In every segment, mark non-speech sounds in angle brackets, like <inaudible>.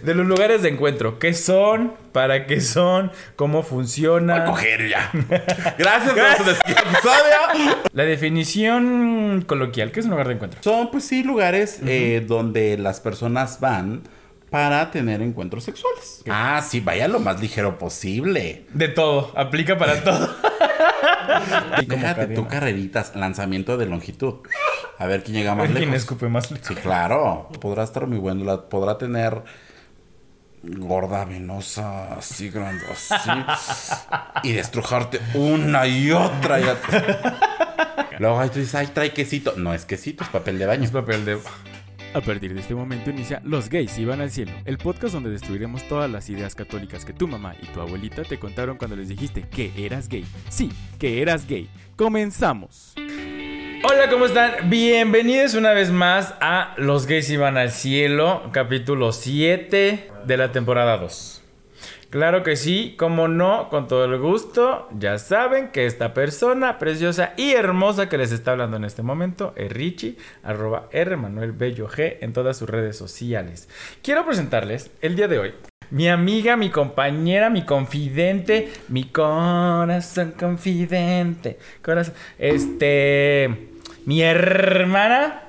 De los lugares de encuentro, ¿qué son? ¿Para qué son? ¿Cómo funciona? A coger ya. <laughs> Gracias por este episodio. La definición coloquial, ¿qué es un lugar de encuentro? Son, pues sí, lugares eh, donde las personas van para tener encuentros sexuales. Ah, sí, vaya lo más ligero posible. De todo, aplica para <laughs> todo. Déjate tu carreritas, lanzamiento de longitud. A ver quién llega más ¿Quién lejos. escupe más lejos? Sí, claro. Podrá estar muy bueno. la- podrá tener gorda, venosa, así grande, así. y destrujarte una y otra y. Luego ahí tú dices, ay, trae quesito. No es quesito, es papel de baño. Es papel de... A partir de este momento inicia Los gays iban al cielo, el podcast donde destruiremos todas las ideas católicas que tu mamá y tu abuelita te contaron cuando les dijiste que eras gay. Sí, que eras gay. Comenzamos. Hola, ¿cómo están? Bienvenidos una vez más a Los gays iban al cielo, capítulo 7 de la temporada 2. Claro que sí, como no, con todo el gusto. Ya saben que esta persona preciosa y hermosa que les está hablando en este momento es Richie, arroba R Manuel Bello G en todas sus redes sociales. Quiero presentarles el día de hoy mi amiga, mi compañera, mi confidente, mi corazón confidente. Corazón. Este. Mi hermana.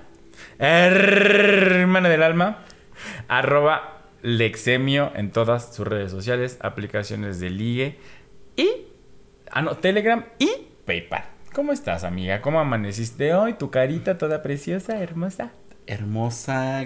Hermana del alma. Arroba Lexemio en todas sus redes sociales, aplicaciones de ligue y. Ah, no, Telegram y PayPal. ¿Cómo estás, amiga? ¿Cómo amaneciste hoy? Tu carita toda preciosa, hermosa. Hermosa,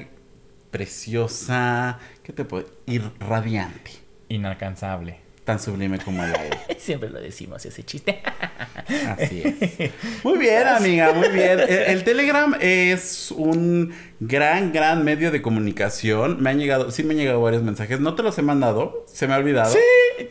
preciosa, ¿qué te puedo? Ir radiante. Inalcanzable. Tan sublime como el aire. <laughs> Siempre lo decimos ese chiste. <laughs> Así es. <laughs> Muy bien, amiga, muy bien. El, el Telegram es un gran, gran medio de comunicación. Me han llegado, sí me han llegado varios mensajes. No te los he mandado, se me ha olvidado. Sí,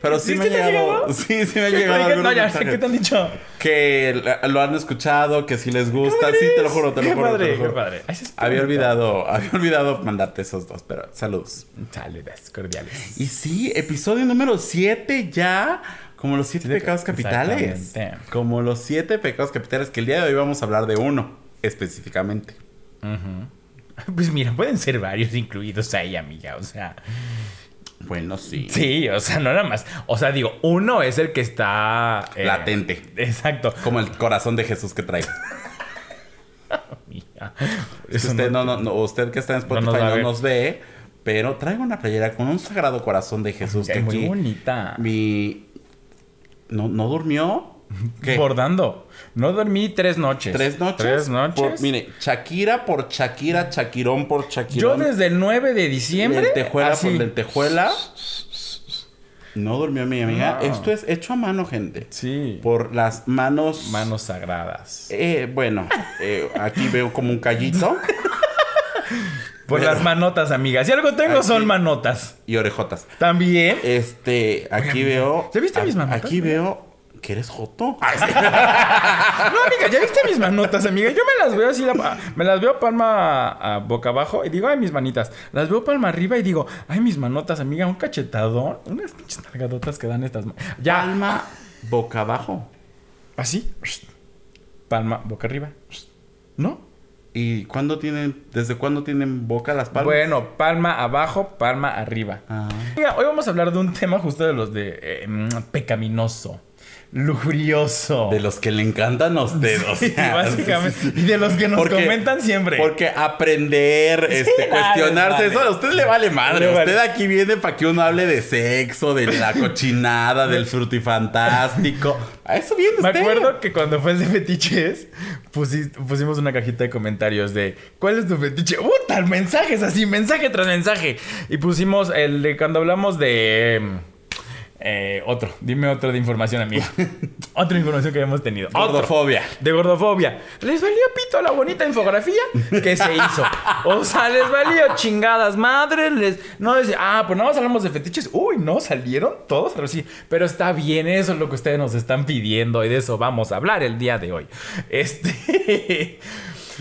pero ¿sí sí, me te ha llegado. <laughs> Sí, sí me ¿Qué- llegado algunos no, ya, mensajes. ¿Qué te han dicho? Que lo han escuchado, que si les gusta. Sí, te lo juro, te lo Qué juro. te padre, lo juro. qué padre. Ay, eso es Había olvidado, había olvidado mandarte esos dos, pero saludos. Saludos cordiales. Y sí, episodio número 7 ya. Como los siete pecados pe- capitales. Como los siete pecados capitales que el día de hoy vamos a hablar de uno específicamente. <laughs> Pues mira, pueden ser varios incluidos ahí, amiga. O sea, Bueno, sí. sí, o sea, no nada más. O sea, digo, uno es el que está eh, Latente. Exacto. Como el corazón de Jesús que trae. Eso usted, no- no, no, usted que está en No Spotify nos no nos ve, pero traigo una playera con un sagrado corazón de Jesús Es que muy aquí bonita. mi no, no durmió. ¿Qué? Bordando. No dormí tres noches. Tres noches. Tres noches. Por- mire, Shakira por Shakira, Shakirón por Yo Shakirón. desde el 9 de diciembre. lentejuela así. por lentejuela. No durmió mi amiga. No. Esto es hecho a mano, gente. Sí. Por las manos. Manos sagradas. Eh, bueno, eh, aquí veo como un callito Por pero- las manotas, amiga. Si algo tengo Aquí- son manotas. y orejotas. También. Este, aquí veo. ¿Ya viste a- mis manotas? Aquí veo que eres joto. <laughs> No, amiga, ¿ya viste mis manotas, amiga? Yo me las veo así, la- me las veo palma a, a boca abajo y digo, ay, mis manitas. Las veo palma arriba y digo, ay, mis manotas, amiga, un cachetadón. Unas pinches nalgadotas que dan estas. Ya, Palma boca abajo. así. Palma, boca arriba. ¿No? ¿Y cuándo tienen, desde cuándo tienen boca las palmas? Bueno, palma abajo, palma arriba. Ah. Mira, hoy vamos a hablar de un tema justo de los de eh, mm, pecaminoso, lujurioso. De los que le encantan a usted, o <laughs> Sí, sea, básicamente. sí, sí, sí. Y de los que nos Porque- comentan siempre. Porque aprender, este, cuestionarse, vale. eso a usted le vale madre. Le vale. Usted aquí viene para que uno hable de sexo, de la cochinada, del frutifantástico. A eso viene Me usted. acuerdo que cuando fue el de fetiches, pusi- pusimos una cajita de comentarios de ¿Cuál es tu fetiche? ¡Uh! Tal mensajes así, mensaje tras mensaje. Y pusimos el de cuando hablamos de. Eh, otro, dime otro de información, amiga. <laughs> Otra información que habíamos tenido. Otro. Gordofobia. De gordofobia. ¿Les valió pito la bonita infografía que se hizo? O sea, les valió chingadas madres. Les... No decía, ah, pues nada más hablamos de fetiches. Uy, no, salieron todos. Pero sí, pero está bien, eso es lo que ustedes nos están pidiendo y de eso vamos a hablar el día de hoy. Este.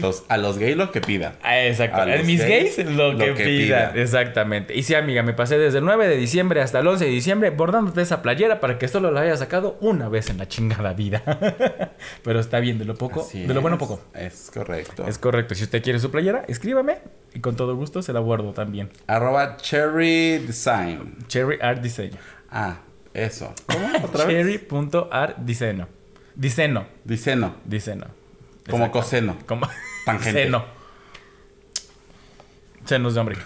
Los, a los gays lo que pidan. Ah, Exacto. A mis gays, gays, lo, lo que, que pidan. pidan. Exactamente. Y sí, amiga, me pasé desde el 9 de diciembre hasta el 11 de diciembre bordándote esa playera para que solo la haya sacado una vez en la chingada vida. <laughs> Pero está bien, de lo poco, Así de lo bueno poco. Es correcto. Es correcto. Si usted quiere su playera, escríbame y con todo gusto se la guardo también. Arroba Cherry Design. Cherry Art Diseño. Ah, eso. ¿Cómo? <laughs> ¿Otra vez? Cherry.art diseño. Diseño. Diceno. Diseño. Como coseno. Como <laughs> Tangente. Seno. Senos de hombre.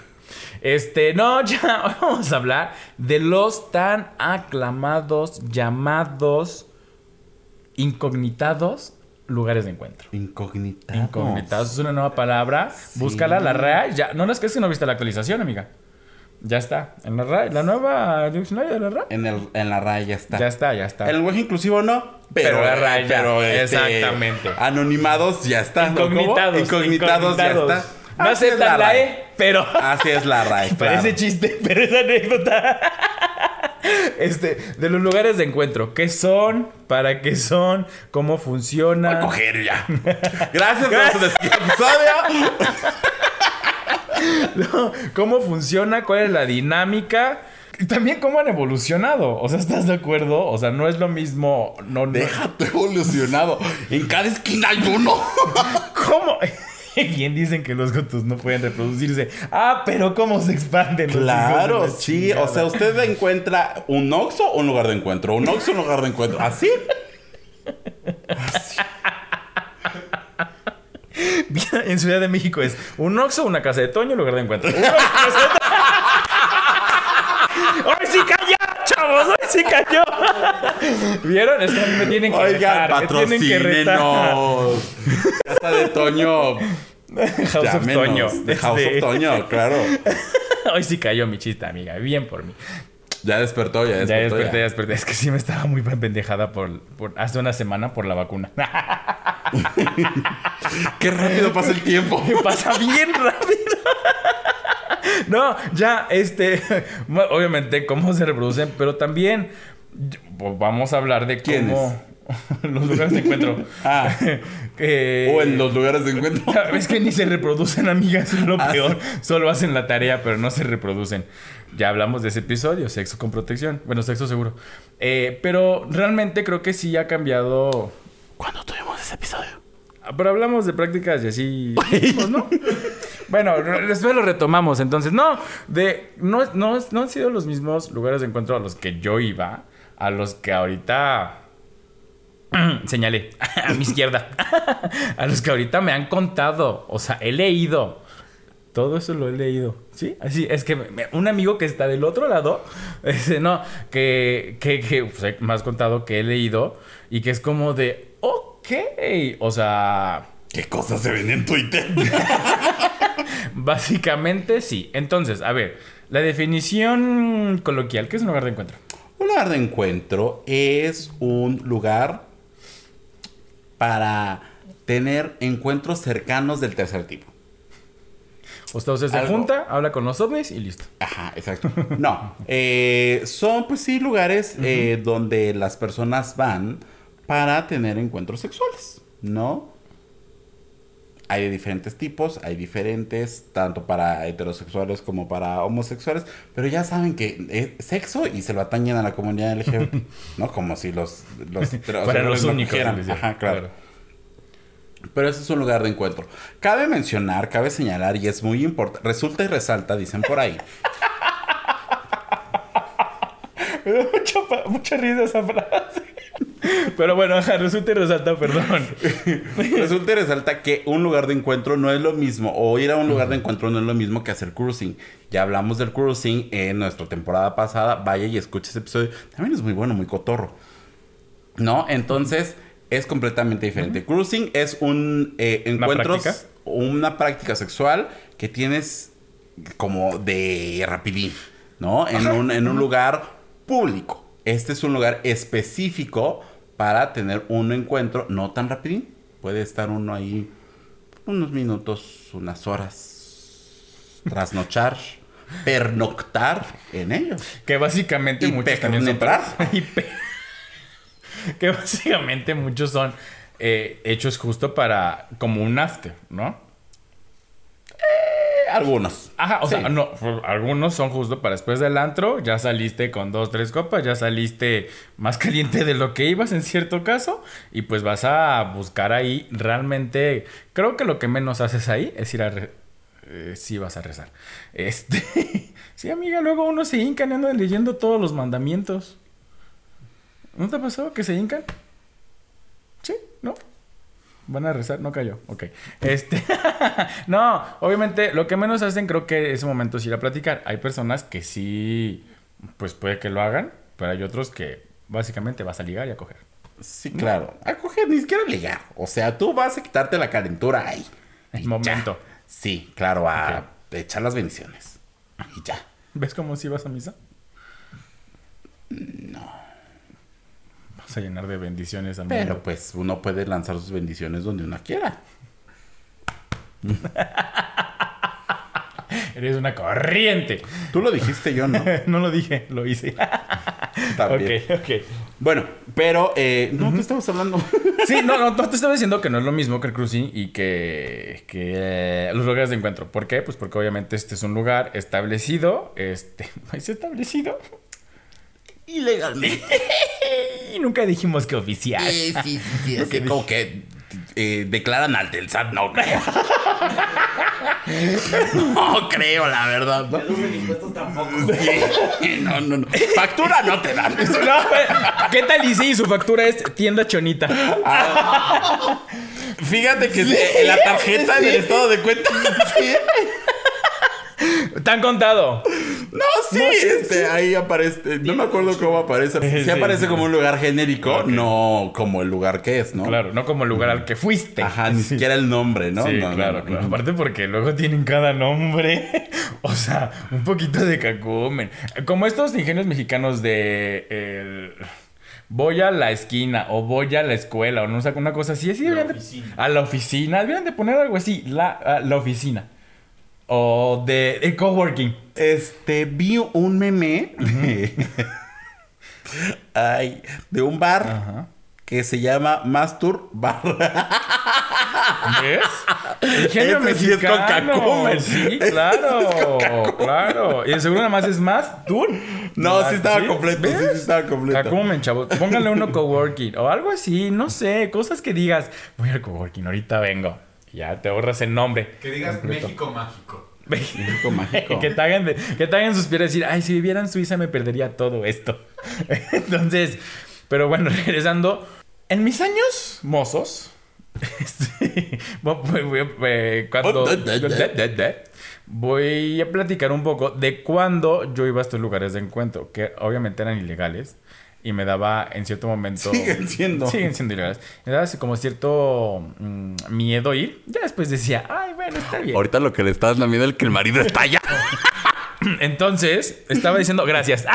Este, no, <laughs> ya hoy vamos a hablar de los tan aclamados, llamados, incognitados lugares de encuentro. Incognitados. Incognitados es una nueva palabra. Búscala, la RAE. Ya, no, no es que es que no viste la actualización, amiga. Ya está. En la RAE, la nueva diccionario de la RAE. En, el, en la RAE ya está. Ya está, ya está. El lenguaje inclusivo no. Pero, Pero la RAE ya. pero, este, Exactamente. Anonimados ya está. ¿Cómo? Incognitados. Incognitados, ya está. No Así es aceptan la RAE. E, pero. Así es la RAE. <laughs> Parece claro. chiste, pero es anécdota. Este, de los lugares de encuentro, ¿qué son? ¿Para qué son? ¿Cómo Voy a funciona? coger ya. Gracias por su <laughs> episodio. <laughs> No, ¿Cómo funciona? ¿Cuál es la dinámica? Y también cómo han evolucionado. O sea, ¿estás de acuerdo? O sea, no es lo mismo. No, no. Déjate evolucionado. En cada esquina hay uno. <laughs> ¿Cómo? <laughs> Bien dicen que los gatos no pueden reproducirse. Ah, pero ¿cómo se expanden los Claro, la sí. O sea, usted encuentra un Oxxo o un lugar de encuentro. Un Oxxo o un lugar de encuentro. ¿Así? <laughs> en Ciudad de México es un Oxxo, una casa de Toño, lugar de encuentro. Un Oxxo. <laughs> ¡Hoy sí cayó, chavos! ¡Hoy sí cayó! ¿Vieron? Es que a mí me tienen que Oigan, retar. Me tienen que retar. patrocínenos. Casa de Toño. House of. Toño. De House Este, of Toño, claro. <laughs> Hoy sí cayó mi chiste, amiga. Bien por mí. Ya despertó, ya Ya despertó. desperté, ya desperté. Es que sí me estaba muy pendejada por, por hace una semana por la vacuna. <laughs> Qué rápido pasa el tiempo. <laughs> Pasa bien rápido. No, ya, este, <laughs> obviamente cómo se reproducen, pero también pues, vamos a hablar de cómo <laughs> los lugares de encuentro. <laughs> Ah. <laughs> Eh, O en los lugares de encuentro. Es que ni se reproducen, amigas, es lo Ah, peor. Solo hacen la tarea, pero no se reproducen. Ya hablamos de ese episodio, sexo con protección. Bueno, sexo seguro. Eh, pero realmente creo que sí ha cambiado. ¿Cuándo tuvimos ese episodio? Ah, Pero hablamos de prácticas y así, ¿no? bueno, después lo retomamos. Entonces, no, de, no, no, no han sido los mismos lugares de encuentro a los que yo iba, a los que ahorita <clears throat> señalé <clears throat> a mi izquierda, <clears throat> a los que ahorita me han contado, o sea, he leído. Todo eso lo he leído. Sí, así es que me- un amigo que está del otro lado, <laughs> ese, no, que, que, que pues, me has contado que he leído y que es como de, ok, o sea, ¿Qué cosas se ven en Twitter? <laughs> básicamente sí. Entonces, a ver, la definición coloquial, ¿qué es un lugar de encuentro? Un lugar de encuentro es un lugar para tener encuentros cercanos del tercer tipo. O sea, usted se Algo. junta, habla con los ovnis y listo. Ajá, exacto. No, eh, son pues sí lugares eh, donde las personas van para tener encuentros sexuales, ¿no? Hay de diferentes tipos, hay diferentes, tanto para heterosexuales como para homosexuales, pero ya saben que es sexo y se lo atañen a la comunidad LGBT, <laughs> ¿no? Como si los... los <laughs> Para los únicos. Ajá, claro. Pero ese es un lugar de encuentro. Cabe mencionar, cabe señalar, y es muy importante, resulta y resalta, dicen por ahí, <laughs> Me da mucha, risa esa frase. Pero bueno, ajá, resulta y resalta, perdón. <laughs> Resulta y resalta que un lugar de encuentro no es lo mismo, o ir a un lugar de encuentro no es lo mismo que hacer cruising. Ya hablamos del cruising en nuestra temporada pasada, vaya y escuche ese episodio. También es muy bueno, muy cotorro. ¿No? Entonces, es completamente diferente. Cruising es un eh, encuentros, práctica? una práctica sexual que tienes como de rapidín, ¿no? En un, en un lugar público. Este es un lugar específico para tener un encuentro no tan rapidín. Puede estar uno ahí unos minutos, unas horas, trasnochar, <laughs> pernoctar en ellos. Que básicamente Y muchos también son... penetrar. <laughs> Y <laughs> Que básicamente muchos son eh, hechos justo para, como un after, ¿no? Eh, algunos. Ajá, o Sí. sea, no, algunos son justo para después del antro, ya saliste con dos, tres copas, ya saliste más <laughs> caliente de lo que ibas en cierto caso, y pues vas a buscar ahí realmente, creo que lo que menos haces ahí es ir a... re- eh, sí vas a rezar. Este... <laughs> sí, amiga, luego uno se hinca leyendo todos los mandamientos. ¿No te ha pasado que se hincan? Sí, ¿no? Van a rezar, no cayó. Ok. Este. <laughs> no, obviamente, lo que menos hacen, creo que ese momento es ir a platicar. Hay personas que sí, pues puede que lo hagan, pero hay otros que básicamente vas a ligar y a coger. Sí, claro. A coger, ni siquiera ligar. O sea, tú vas a quitarte la calentura ahí. El ya. momento. Sí, claro, a echar las bendiciones. Y ya. ¿Ves cómo si vas a misa? No. A llenar de bendiciones al Pero mundo. pues uno puede lanzar sus bendiciones donde uno quiera. <laughs> Eres una corriente. Tú lo dijiste yo, ¿no? <laughs> no lo dije, lo hice. <laughs> También. ok, ok. Bueno, pero eh, no, ¿qué estamos hablando? Sí, no, no, no te estaba diciendo que no es lo mismo que el cruising y que, que eh, los lugares de encuentro. ¿Por qué? Pues porque obviamente este es un lugar establecido. Este, ¿es establecido? Ilegalmente. Y <laughs> nunca dijimos que oficial. sí, sí, sí. Es que como que eh, declaran al del SAT, no creo. <laughs> no creo, la verdad. ¿no? Impuestos tampoco. Sí. No, no, no. Factura no te dan. <laughs> No, eh, ¿Qué tal y sí? Su factura es tienda chonita. Fíjate que la tarjeta en el estado de cuenta. Sí. ¿Te han contado? No, sí, este, ahí aparece. No me acuerdo cómo aparece. Sí, Sí, aparece sí. como un lugar genérico, no como el lugar que es, ¿no? Claro, no como el lugar al que fuiste. Ajá, ni siquiera el nombre, ¿no? Sí, No, claro, no. claro. Aparte porque luego tienen cada nombre. <laughs> o sea, un poquito de cacumen. Como estos ingenios mexicanos de... el, Voy a la esquina o voy a la escuela o no sé, una cosa así. así La de- oficina. a la oficina. Deberían de poner algo así. La, a la oficina. O de el coworking. Este, vi un meme <laughs> ay, de un bar que se llama Mastur Bar. ¿Ves? Ingenio Ese sí es con mexicano. Sí, claro. sí es claro. Y el seguro nada más es más. No, sí estaba ¿Sí? completo, sí, ¿Ves? sí estaba completo. Cacumen, chavos. Pónganle uno coworking o algo así, no sé, cosas que digas, voy al coworking, ahorita vengo. Ya te ahorras el nombre. Que digas completo. México mágico. México mágico. <laughs> que te hagan de- que te hagan suspirar y decir, ay, si viviera en Suiza me perdería todo esto. <laughs> Entonces, pero bueno, <laughs> regresando. En mis años mozos, cuando voy a platicar un poco de cuando yo iba a estos lugares de encuentro, que obviamente eran ilegales y me daba en cierto momento Siguen siendo. siguen siendo ilegales. Me daba así como cierto mm, miedo ir. Ya después decía, ay, bueno, está bien. Ahorita lo que le está dando miedo es que el marido está allá. <laughs> Entonces, estaba diciendo gracias.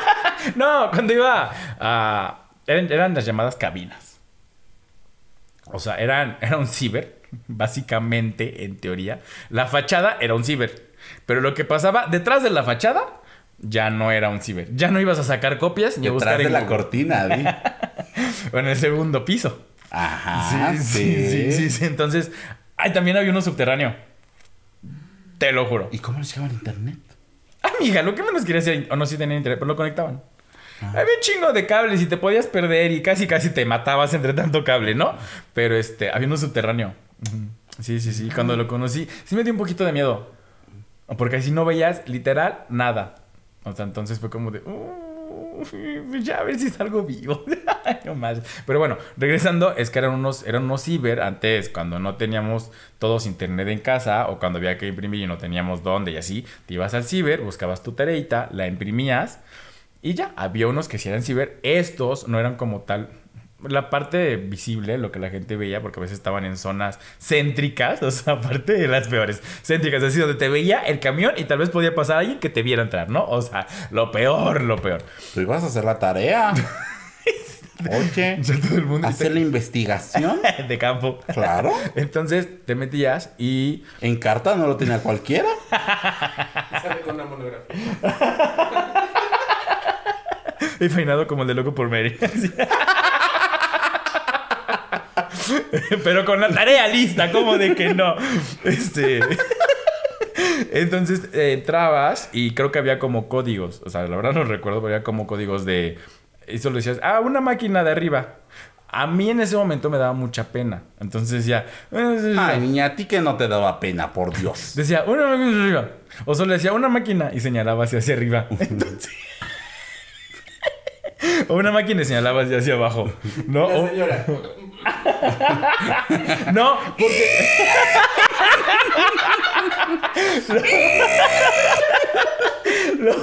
<laughs> no, cuando iba a... Eran, eran las llamadas cabinas. O sea, eran, era un ciber, básicamente, en teoría. La fachada era un ciber. Pero lo que pasaba detrás de la fachada ya no era un ciber. Ya no ibas a sacar copias ni a Detrás buscar de en la Google. cortina. <laughs> O en el segundo piso. Ajá, sí, sí, sí, sí, sí. Entonces, ay, también había uno subterráneo. Te lo juro. ¿Y cómo les llevan internet? Amiga, lo que menos quería hacer, o no si tenían internet, pero lo conectaban. Había un chingo de cables y te podías perder y casi casi te matabas entre tanto cable, ¿no? Pero este, había uno subterráneo. Sí, sí, sí. Cuando lo conocí, sí me dio un poquito de miedo. Porque así no veías literal nada. O sea, entonces fue como de. "Uh, pues ya a ver si salgo vivo. <laughs> no más. Pero bueno, regresando, es que eran unos, eran unos ciber antes, cuando no teníamos todos internet en casa o cuando había que imprimir y no teníamos dónde y así. Te ibas al ciber, buscabas tu tareita, la imprimías y ya. Había unos que sí eran ciber. Estos no eran como tal. La parte visible, lo que la gente veía, porque a veces estaban en zonas céntricas, <laughs> o sea, aparte de las peores, céntricas, así donde te veía el camión y tal vez podía pasar alguien que te viera entrar, ¿no? O sea, lo peor, lo peor. Tú ibas a hacer la tarea. <laughs> Oye, O sea, todo el mundo hacer la investigación. <laughs> de campo. Claro. Entonces te metías y En carta no lo tenía cualquiera. Sale con una monografía. he peinado como el de loco por Mary. <laughs> Pero con la tarea lista, como de que no. Este. Entonces eh, entrabas y creo que había como códigos. O sea, la verdad no recuerdo, pero había como códigos de. Y solo decías, ah, una máquina de arriba. A mí en ese momento me daba mucha pena. Entonces ya. Ay, niña, a ti que no te daba pena, por Dios. Decía, una máquina de arriba. O solo decía, una máquina y señalaba hacia, hacia arriba. <laughs> Entonces. <laughs> o una máquina y señalaba hacia, hacia abajo. ¿No? La O- señora. <laughs> no, porque. <laughs> No,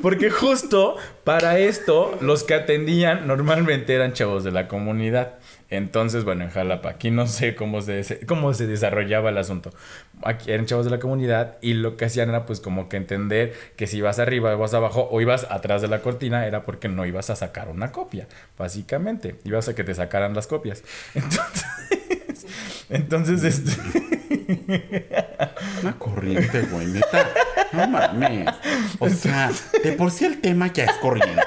porque justo para esto los que atendían normalmente eran chavos de la comunidad. Entonces, bueno, en Jalapa, aquí no sé cómo se, cómo se desarrollaba el asunto. Aquí eran chavos de la comunidad y lo que hacían era pues como que entender que si ibas arriba, ibas abajo o ibas atrás de la cortina era porque no ibas a sacar una copia, básicamente. Ibas a que te sacaran las copias. <laughs> Entonces, entonces este... Una corriente, güey, neta. No mames. O sea, de por sí el tema ya es corriente.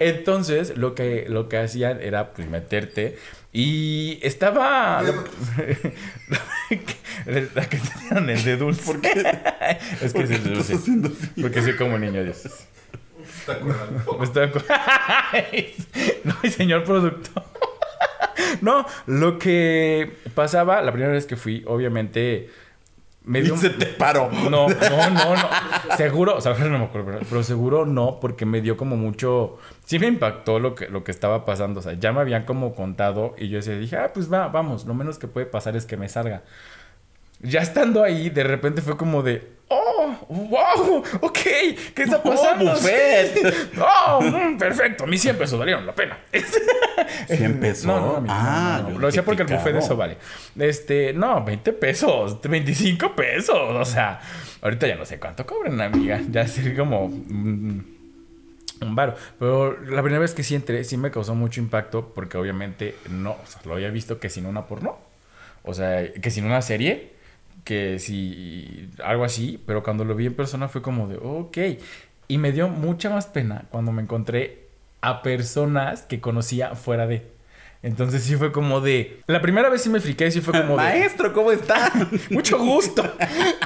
Entonces, lo que, lo que hacían era pues meterte y estaba la que tenían el de dulce. ¿Por qué? <laughs> Es que es el de dulce. Estás haciendo así. Porque soy como niño Dios. Está acordando. Me estaba acu- <laughs> No, señor productor. <laughs> No, lo que pasaba la primera vez que fui, obviamente me dio Y se te paró. no, no, no, no. Seguro, o sea, no me acuerdo, pero- pero seguro no, porque me dio como mucho. Sí me impactó lo que, lo que estaba pasando. O sea, ya me habían como contado y yo decía, dije, ah, pues va, vamos, lo menos que puede pasar es que me salga. Ya estando ahí, de repente fue como de, oh, wow, ok, ¿qué está <laughs> Oh, pasando? buffet. <laughs> oh, mm, perfecto, a mí 100 pesos valieron la pena. <laughs> 100 pesos. No, no, Ah, no, Lo decía dije, porque el buffet de eso vale. Este, no, 20 pesos, 25 pesos. O sea, ahorita ya no sé cuánto cobran, amiga. Ya es como mm, un varo. Pero la primera vez que sí entré, sí me causó mucho impacto porque obviamente no, o sea, lo había visto que sin una porno. O sea, que sin una serie. Que si algo así, pero cuando lo vi en persona fue como de, ok. Y me dio mucha más pena cuando me encontré a personas que conocía fuera de. Entonces sí fue como de. La primera vez sí me friqué, sí fue como de. Maestro, ¿cómo está? <laughs> Mucho gusto.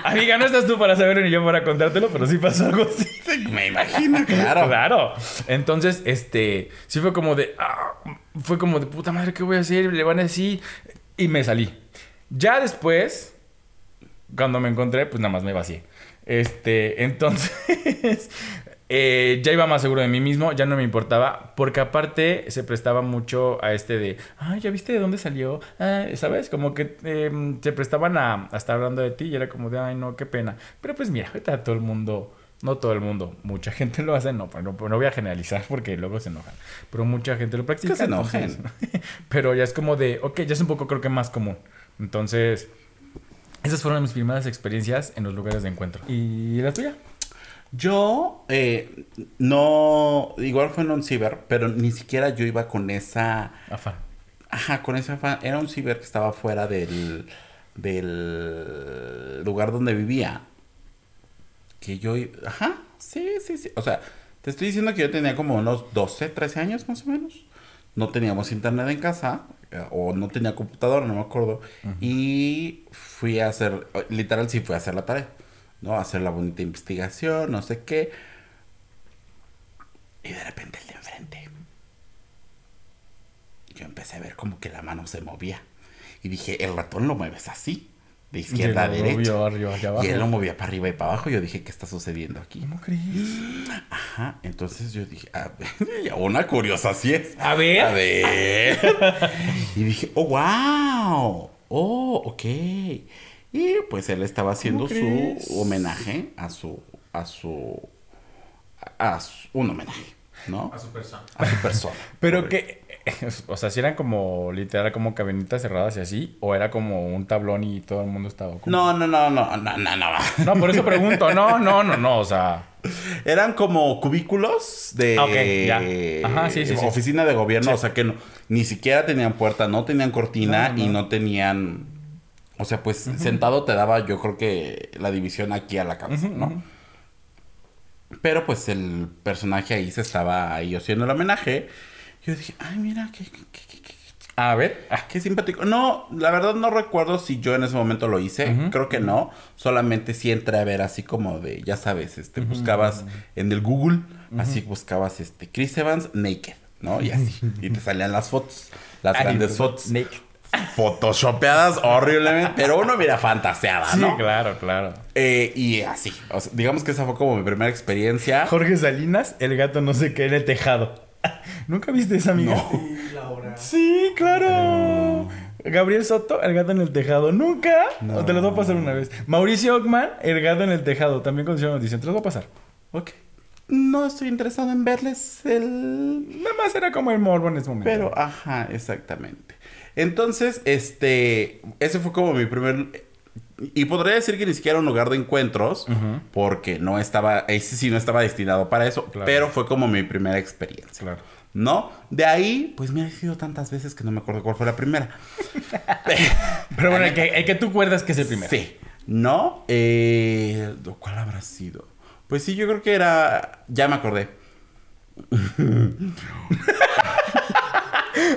Amiga, no estás tú para saberlo ni yo para contártelo, pero sí pasó algo así. Me imagino, claro. Claro. Entonces, este, sí fue como de, ah, fue como de puta madre, ¿qué voy a hacer? Le van a decir. Y me salí. Ya después, cuando me encontré, pues nada más me vacié. Este, <laughs> entonces, eh, ya iba más seguro de mí mismo, ya no me importaba, porque aparte se prestaba mucho a este de, ah, ¿ya viste de dónde salió? Ah, ¿Sabes? Como que eh, se prestaban a, a estar hablando de ti y era como de, ay, no, qué pena. Pero pues mira, ahorita todo el mundo, no todo el mundo, mucha <laughs> gente lo hace, no, pero no, no voy a generalizar porque luego se enojan, pero mucha gente lo practica. Que se enojen. entonces- <laughs> pero ya es como de, ok, ya es un poco creo que más común. Entonces, esas fueron mis primeras experiencias en los lugares de encuentro. ¿Y la tuya? Yo, eh, no, igual fue en un ciber, pero ni siquiera yo iba con esa, Afán. ajá, con esa afán. Era un ciber que estaba fuera del, del lugar donde vivía. Que yo, ajá, sí, sí, sí. O sea, te estoy diciendo que yo tenía como unos 12, 13 años más o menos. No teníamos internet en casa, o no tenía computadora, no me acuerdo. Y fui a hacer, literal sí fui a hacer la tarea, ¿no? A hacer la bonita investigación, no sé qué. Y de repente el de enfrente. Yo empecé a ver como que la mano se movía. Y dije, el ratón lo mueves así, de izquierda a derecha. movió arriba y abajo. Y él lo movía para arriba y para abajo. Yo dije, ¿qué está sucediendo aquí? ¿Cómo crees? Ajá, entonces yo dije, a ver, <laughs> una curiosa así es. A ver. A ver. <laughs> y dije, oh, wow. Oh, ok. Y pues él estaba haciendo su homenaje a su, a su, a su, un homenaje, ¿no? A su persona. A su persona. <laughs> Pero que, <laughs> o sea, si eran como literal como cabinitas cerradas y así, o era como un tablón y todo el mundo estaba como... No, no, no, no, no, no, no. <laughs> No, por eso pregunto, no, no, no, no, o sea, Eran como cubículos de Ah, ok, ya. Ajá, sí, sí, sí. oficina de gobierno, Sí. o sea que no, ni siquiera tenían puerta, no tenían cortina No, no, y no. tenían, o sea, pues sentado te daba yo creo que la división aquí a la cabeza, ¿no? Pero pues el personaje ahí se estaba ahí haciendo el homenaje. Yo dije, ay, mira, qué, qué- qué- qué- qué A ver. Ah, Qué simpático. No, la verdad no recuerdo si yo en ese momento lo hice. Creo que no. Solamente sí entré a ver así como de, ya sabes, este, buscabas en el Google, así buscabas este Chris Evans naked, ¿no? Y así. <laughs> y te salían las fotos. Las Ay, grandes pues, fotos. naked. Photoshopeadas horriblemente. Pero uno mira fantaseada, Sí, ¿no? claro, claro. Eh, y así. O sea, digamos que esa fue como mi primera experiencia. Jorge Salinas, el gato no se cae en el tejado. <laughs> ¿Nunca viste esa amiga? No. Sí, Laura. Sí, claro. Gabriel Soto, el gato en el tejado. ¿Nunca? No. O te los voy a pasar una vez. Mauricio Ockman, el gato en el tejado. También conocieron nos dicen, te los voy a pasar. Ok. No estoy interesado en verles el Nada más era como el morbo en ese momento. Pero, ajá, exactamente. Entonces, este, ese fue como mi primer... Y podría decir que ni siquiera un lugar de encuentros, porque no estaba, ese sí no estaba destinado para eso, Claro. pero fue como mi primera experiencia. Claro. ¿No? De ahí, pues me ha sido tantas veces que no me acuerdo cuál fue la primera. <laughs> Pero bueno, el que, el que tú acuerdas que es el primero. Sí. ¿No? Eh, ¿Cuál habrá sido? Pues sí, yo creo que era... Ya me acordé. <laughs>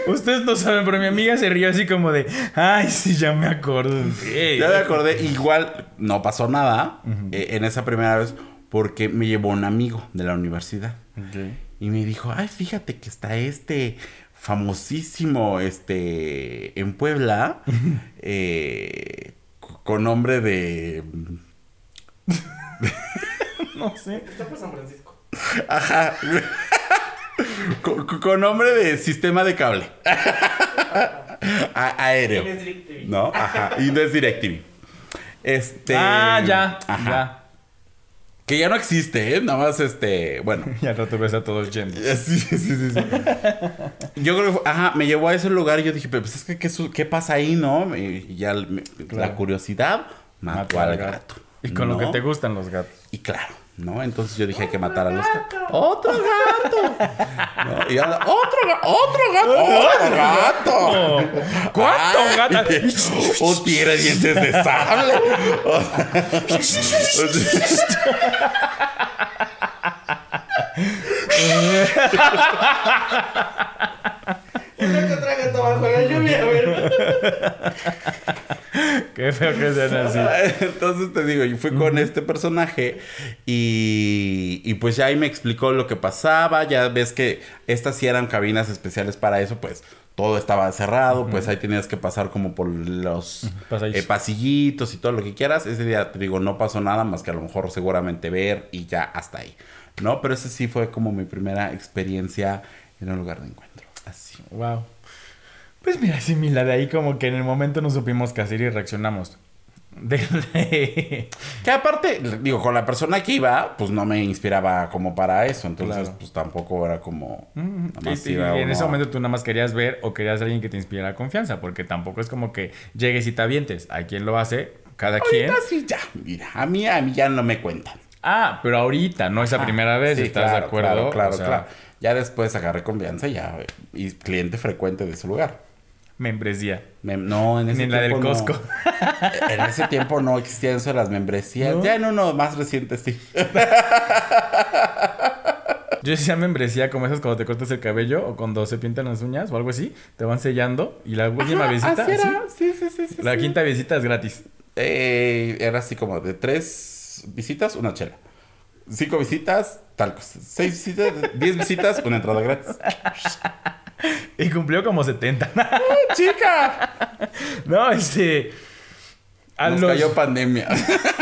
Ustedes no saben, pero mi amiga se rió así como de, ay, sí, ya me acuerdo. Sí. Ya me acordé, igual no pasó nada eh, en esa primera vez porque me llevó un amigo de la universidad y me dijo, ay, fíjate que está este famosísimo, este, en Puebla, eh, con nombre de... <laughs> No sé. Está por San Francisco. Ajá. Con, nombre de sistema de cable. A- aéreo. ¿Quién es DirecTV? ¿No? Ajá. Y no es DirecTV. Este. Ah, ya. Ajá. Ya. Que ya no existe, ¿eh? Nada más este. Bueno. Y al rato ves a todos yendo. <laughs> Sí, sí, sí, sí. Yo creo que, fue- ajá, me llevó a ese lugar y yo dije, pero pues es que, ¿qué, pasa ahí, no? Y ya me- Claro. la curiosidad mató al gato. Y con lo que ¿no? te gustan los gatos. Y claro, ¿no? Entonces yo dije hay que matar a los gatos. ¡Otro gato! ¿No? Y ¡Otro gato! ¡Otro <laughs> gato! ¡Otro gato! ¿Cuánto Ay, gato? <laughs> Un tigre dientes de sable. <laughs> Una que otra gata bajo la lluvia, a ver. Qué feo que sean <laughs> así. Entonces te digo, yo fui con este personaje y, y pues ya ahí me explicó lo que pasaba. Ya ves que estas sí eran cabinas especiales para eso, pues todo estaba cerrado, pues ahí tenías que pasar como por los eh, pasillitos y todo lo que quieras. Ese día te digo, no pasó nada más que a lo mejor seguramente ver y ya hasta ahí. ¿No? Pero ese sí fue como mi primera experiencia en un lugar de encuentro. Así. Wow. Pues mira, similar. De ahí como que en el momento no supimos qué hacer y reaccionamos. <laughs> De... Que aparte, digo, con la persona que iba, pues no me inspiraba como para eso. Entonces, Claro. pues tampoco era como. Mm, nada más y- y en ese a- momento tú nada más querías ver o querías alguien que te inspirara confianza, porque tampoco es como que llegues y te avientes. Hay quien lo hace, cada quien. Ahorita sí, ya. Mira, a mí, a mí ya no me cuentan. Ah, pero ahorita, no esa Ah, primera vez, sí, ¿estás claro, de acuerdo? Claro, claro, O sea, claro. Ya después agarré confianza ya. eh, Y cliente frecuente de ese lugar. Membresía. Me- no, en ese Ni la del tiempo no. Costco. <laughs> En ese tiempo no existían eso de las membresías. ¿No? Ya en uno más reciente sí. <laughs> Yo decía membresía como esas cuando te cortas el cabello o cuando se pintan las uñas o algo así, te van sellando y la última visita, Sí, sí, sí. sí, la sí. quinta visita es gratis. Eh, era así como de tres visitas, una chela. Cinco visitas, tal cosa. Seis visitas, diez visitas, una entrada gratis. <laughs> <laughs> Y cumplió como 70. <laughs> ¡Chica! no, este... A Nos los... cayó pandemia.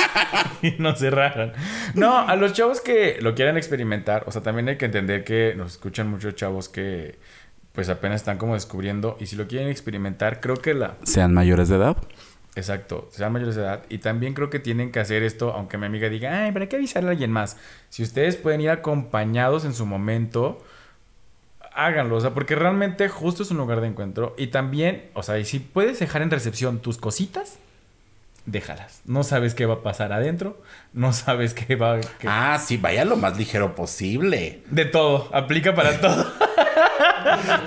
<laughs> y nos cerraron. No, a los chavos que lo quieran experimentar, o sea, también hay que entender que nos escuchan muchos chavos que pues apenas están como descubriendo y si lo quieren experimentar, creo que la... ¿Sean mayores de edad? Exacto, sean mayores de edad y también creo que tienen que hacer esto, aunque mi amiga diga, ay, pero hay que avisarle a alguien más. Si ustedes pueden ir acompañados en su momento, háganlo, o sea, porque realmente justo es un lugar de encuentro y también, o sea, y si puedes dejar en recepción tus cositas, déjalas. No sabes qué va a pasar adentro, no sabes qué va... qué- Ah, sí, vaya lo más ligero posible. De todo, aplica para <laughs> todo.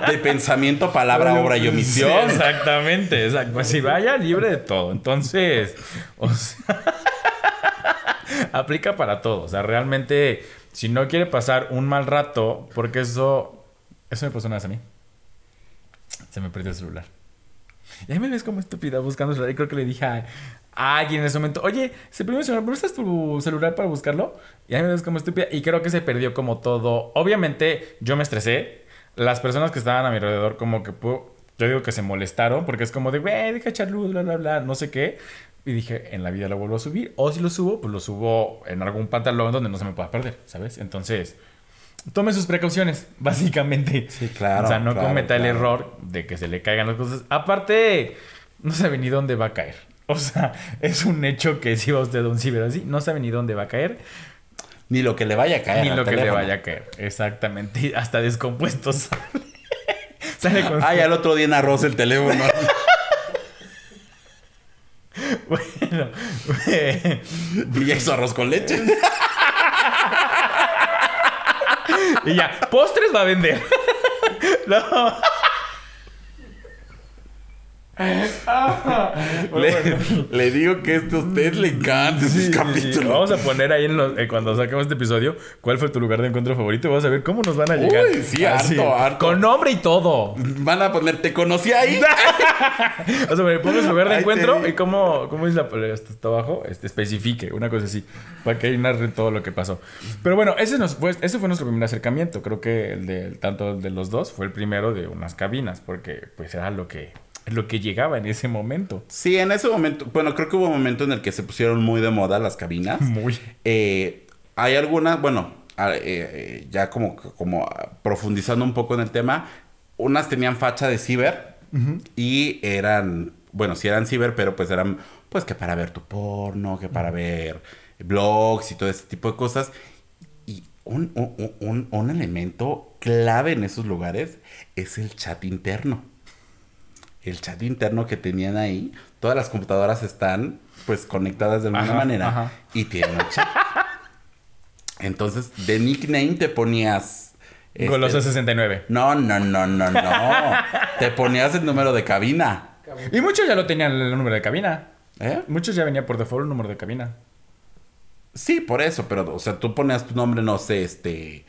De pensamiento, palabra, obra y omisión. Sí, exactamente, exacto. Pues si vaya libre de todo. Entonces, o sea, <laughs> aplica para todo. O sea, realmente, si no quiere pasar un mal rato, porque eso, eso me pasó una vez a mí. se me perdió el celular. Y ahí me ves como estúpida buscando el celular. Y creo que le dije a, alguien en ese momento, oye, se perdió celular, ¿me prestas tu celular para buscarlo? Y ahí me ves como estúpida. Y creo que se perdió como todo. Obviamente, yo me estresé. Las personas que estaban a mi alrededor, como que yo digo que se molestaron, porque es como de, güey, deja echar luz, bla, bla, bla, no sé qué. Y dije, en la vida lo vuelvo a subir. O si lo subo, pues lo subo en algún pantalón donde no se me pueda perder, ¿sabes? Entonces, tome sus precauciones, <laughs> básicamente. Sí, claro, O sea, no claro, cometa el error de que se le caigan las cosas. Aparte, no sabe ni dónde va a caer. <laughs> O sea, es un hecho que si va usted a un ciber así, no sabe ni dónde va a caer, Ni lo que le vaya a caer. ni lo que le vaya a caer. Exactamente. Hasta descompuesto <laughs> sale. sale con Ay, al otro día en arroz el teléfono. Bueno, y eso arroz con leche. Y ya, postres va a vender. <laughs> No. Le, le digo que esto a usted le encanta Sí, ese sí, sí. capítulo. Vamos a poner ahí en los- eh, cuando saquemos este episodio cuál fue tu lugar de encuentro favorito. Vamos a ver cómo nos van a llegar. Uy, sí, harto, harto. Con nombre y todo. Van a poner, te conocí ahí. <laughs> O sea, me pongo su lugar de encuentro y cómo, cómo es la hasta, abajo, este, especifique, una cosa así, para que ahí narre todo lo que pasó. Pero bueno, ese, nos fue, ese fue nuestro primer acercamiento. Creo que el de tanto el de los dos fue el primero de unas cabinas, porque pues era lo que, lo que llegaba en ese momento. Sí, en ese momento, bueno, creo que hubo un momento en el que se pusieron muy de moda las cabinas. <laughs> Muy. Eh, hay algunas, bueno, ah, eh, eh, ya como, como profundizando un poco en el tema, unas tenían facha de ciber y eran, bueno, sí eran ciber, pero pues eran, pues que para ver tu porno, que para ver blogs y todo ese tipo de cosas. Y un, un- un- un elemento clave en esos lugares es el chat interno. El chat interno que tenían ahí, todas las computadoras están pues conectadas de alguna Ajá, manera ajá. y tienen un chat. Entonces, de nickname te ponías... este, Golosa 69. No, no, no, no, no. <laughs> te ponías el número de cabina. Y muchos ya lo tenían el número de cabina. ¿Eh? Muchos ya venía por default el número de cabina. Sí, por eso, pero, o sea, tú ponías tu nombre, no sé, este.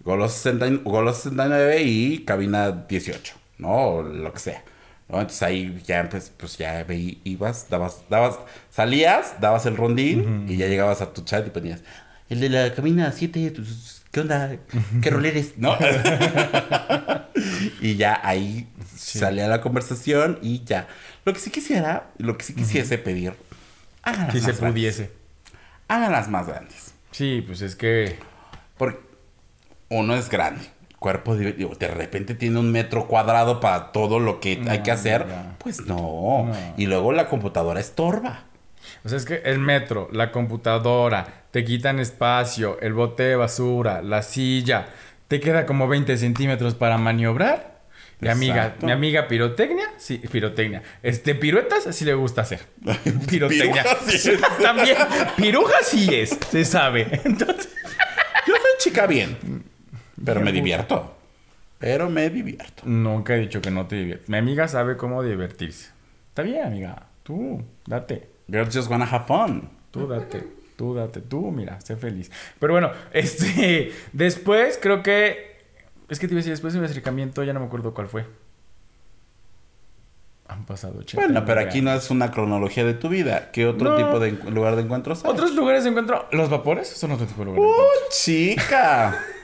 Golo, 60 Golo 69 y cabina 18, ¿no? O lo que sea. ¿No? Entonces ahí ya, pues, pues ya ibas, dabas, dabas, salías, dabas el rondín y ya llegabas a tu chat y ponías, el de la cabina 7, pues, ¿qué onda? ¿Qué rol eres? ¿No? <laughs> y ya ahí salía la conversación y ya. Lo que sí quisiera, lo que sí quisiese pedir, háganlas Si se más grandes. pudiese. Háganlas más grandes. Sí, pues es que... Porque uno es grande. Cuerpo de, de repente tiene un metro cuadrado para todo lo que hay que hacer. ya. Pues no. Y luego la computadora estorba. O sea, es que el metro, la computadora, te quitan espacio, el bote de basura, la silla, te queda como 20 centímetros para maniobrar. Mi amiga, mi amiga pirotecnia, sí, pirotecnia. Este, piruetas sí le gusta hacer. <laughs> Pirotecnia. Sí. También, piruja sí es, se sabe. <laughs> Entonces, Yo soy chica bien. Pero me divierto. Pero me divierto. nunca he dicho que no te diviertes. Mi amiga sabe cómo divertirse. Está bien, amiga. Tú, date. Girls just wanna have fun. Tú date, tú date, tú, mira, sé feliz. Pero bueno, <laughs> este, después creo que, es que te iba a decir, después de mi acercamiento, ya no me acuerdo cuál fue. Han pasado 80 Bueno, pero aquí no es una cronología de tu vida. ¿Qué otro No. tipo de lugar de encuentros hay? Otros lugares de encuentro, los vapores son otro tipo de lugar ¡Uh, chica! <laughs>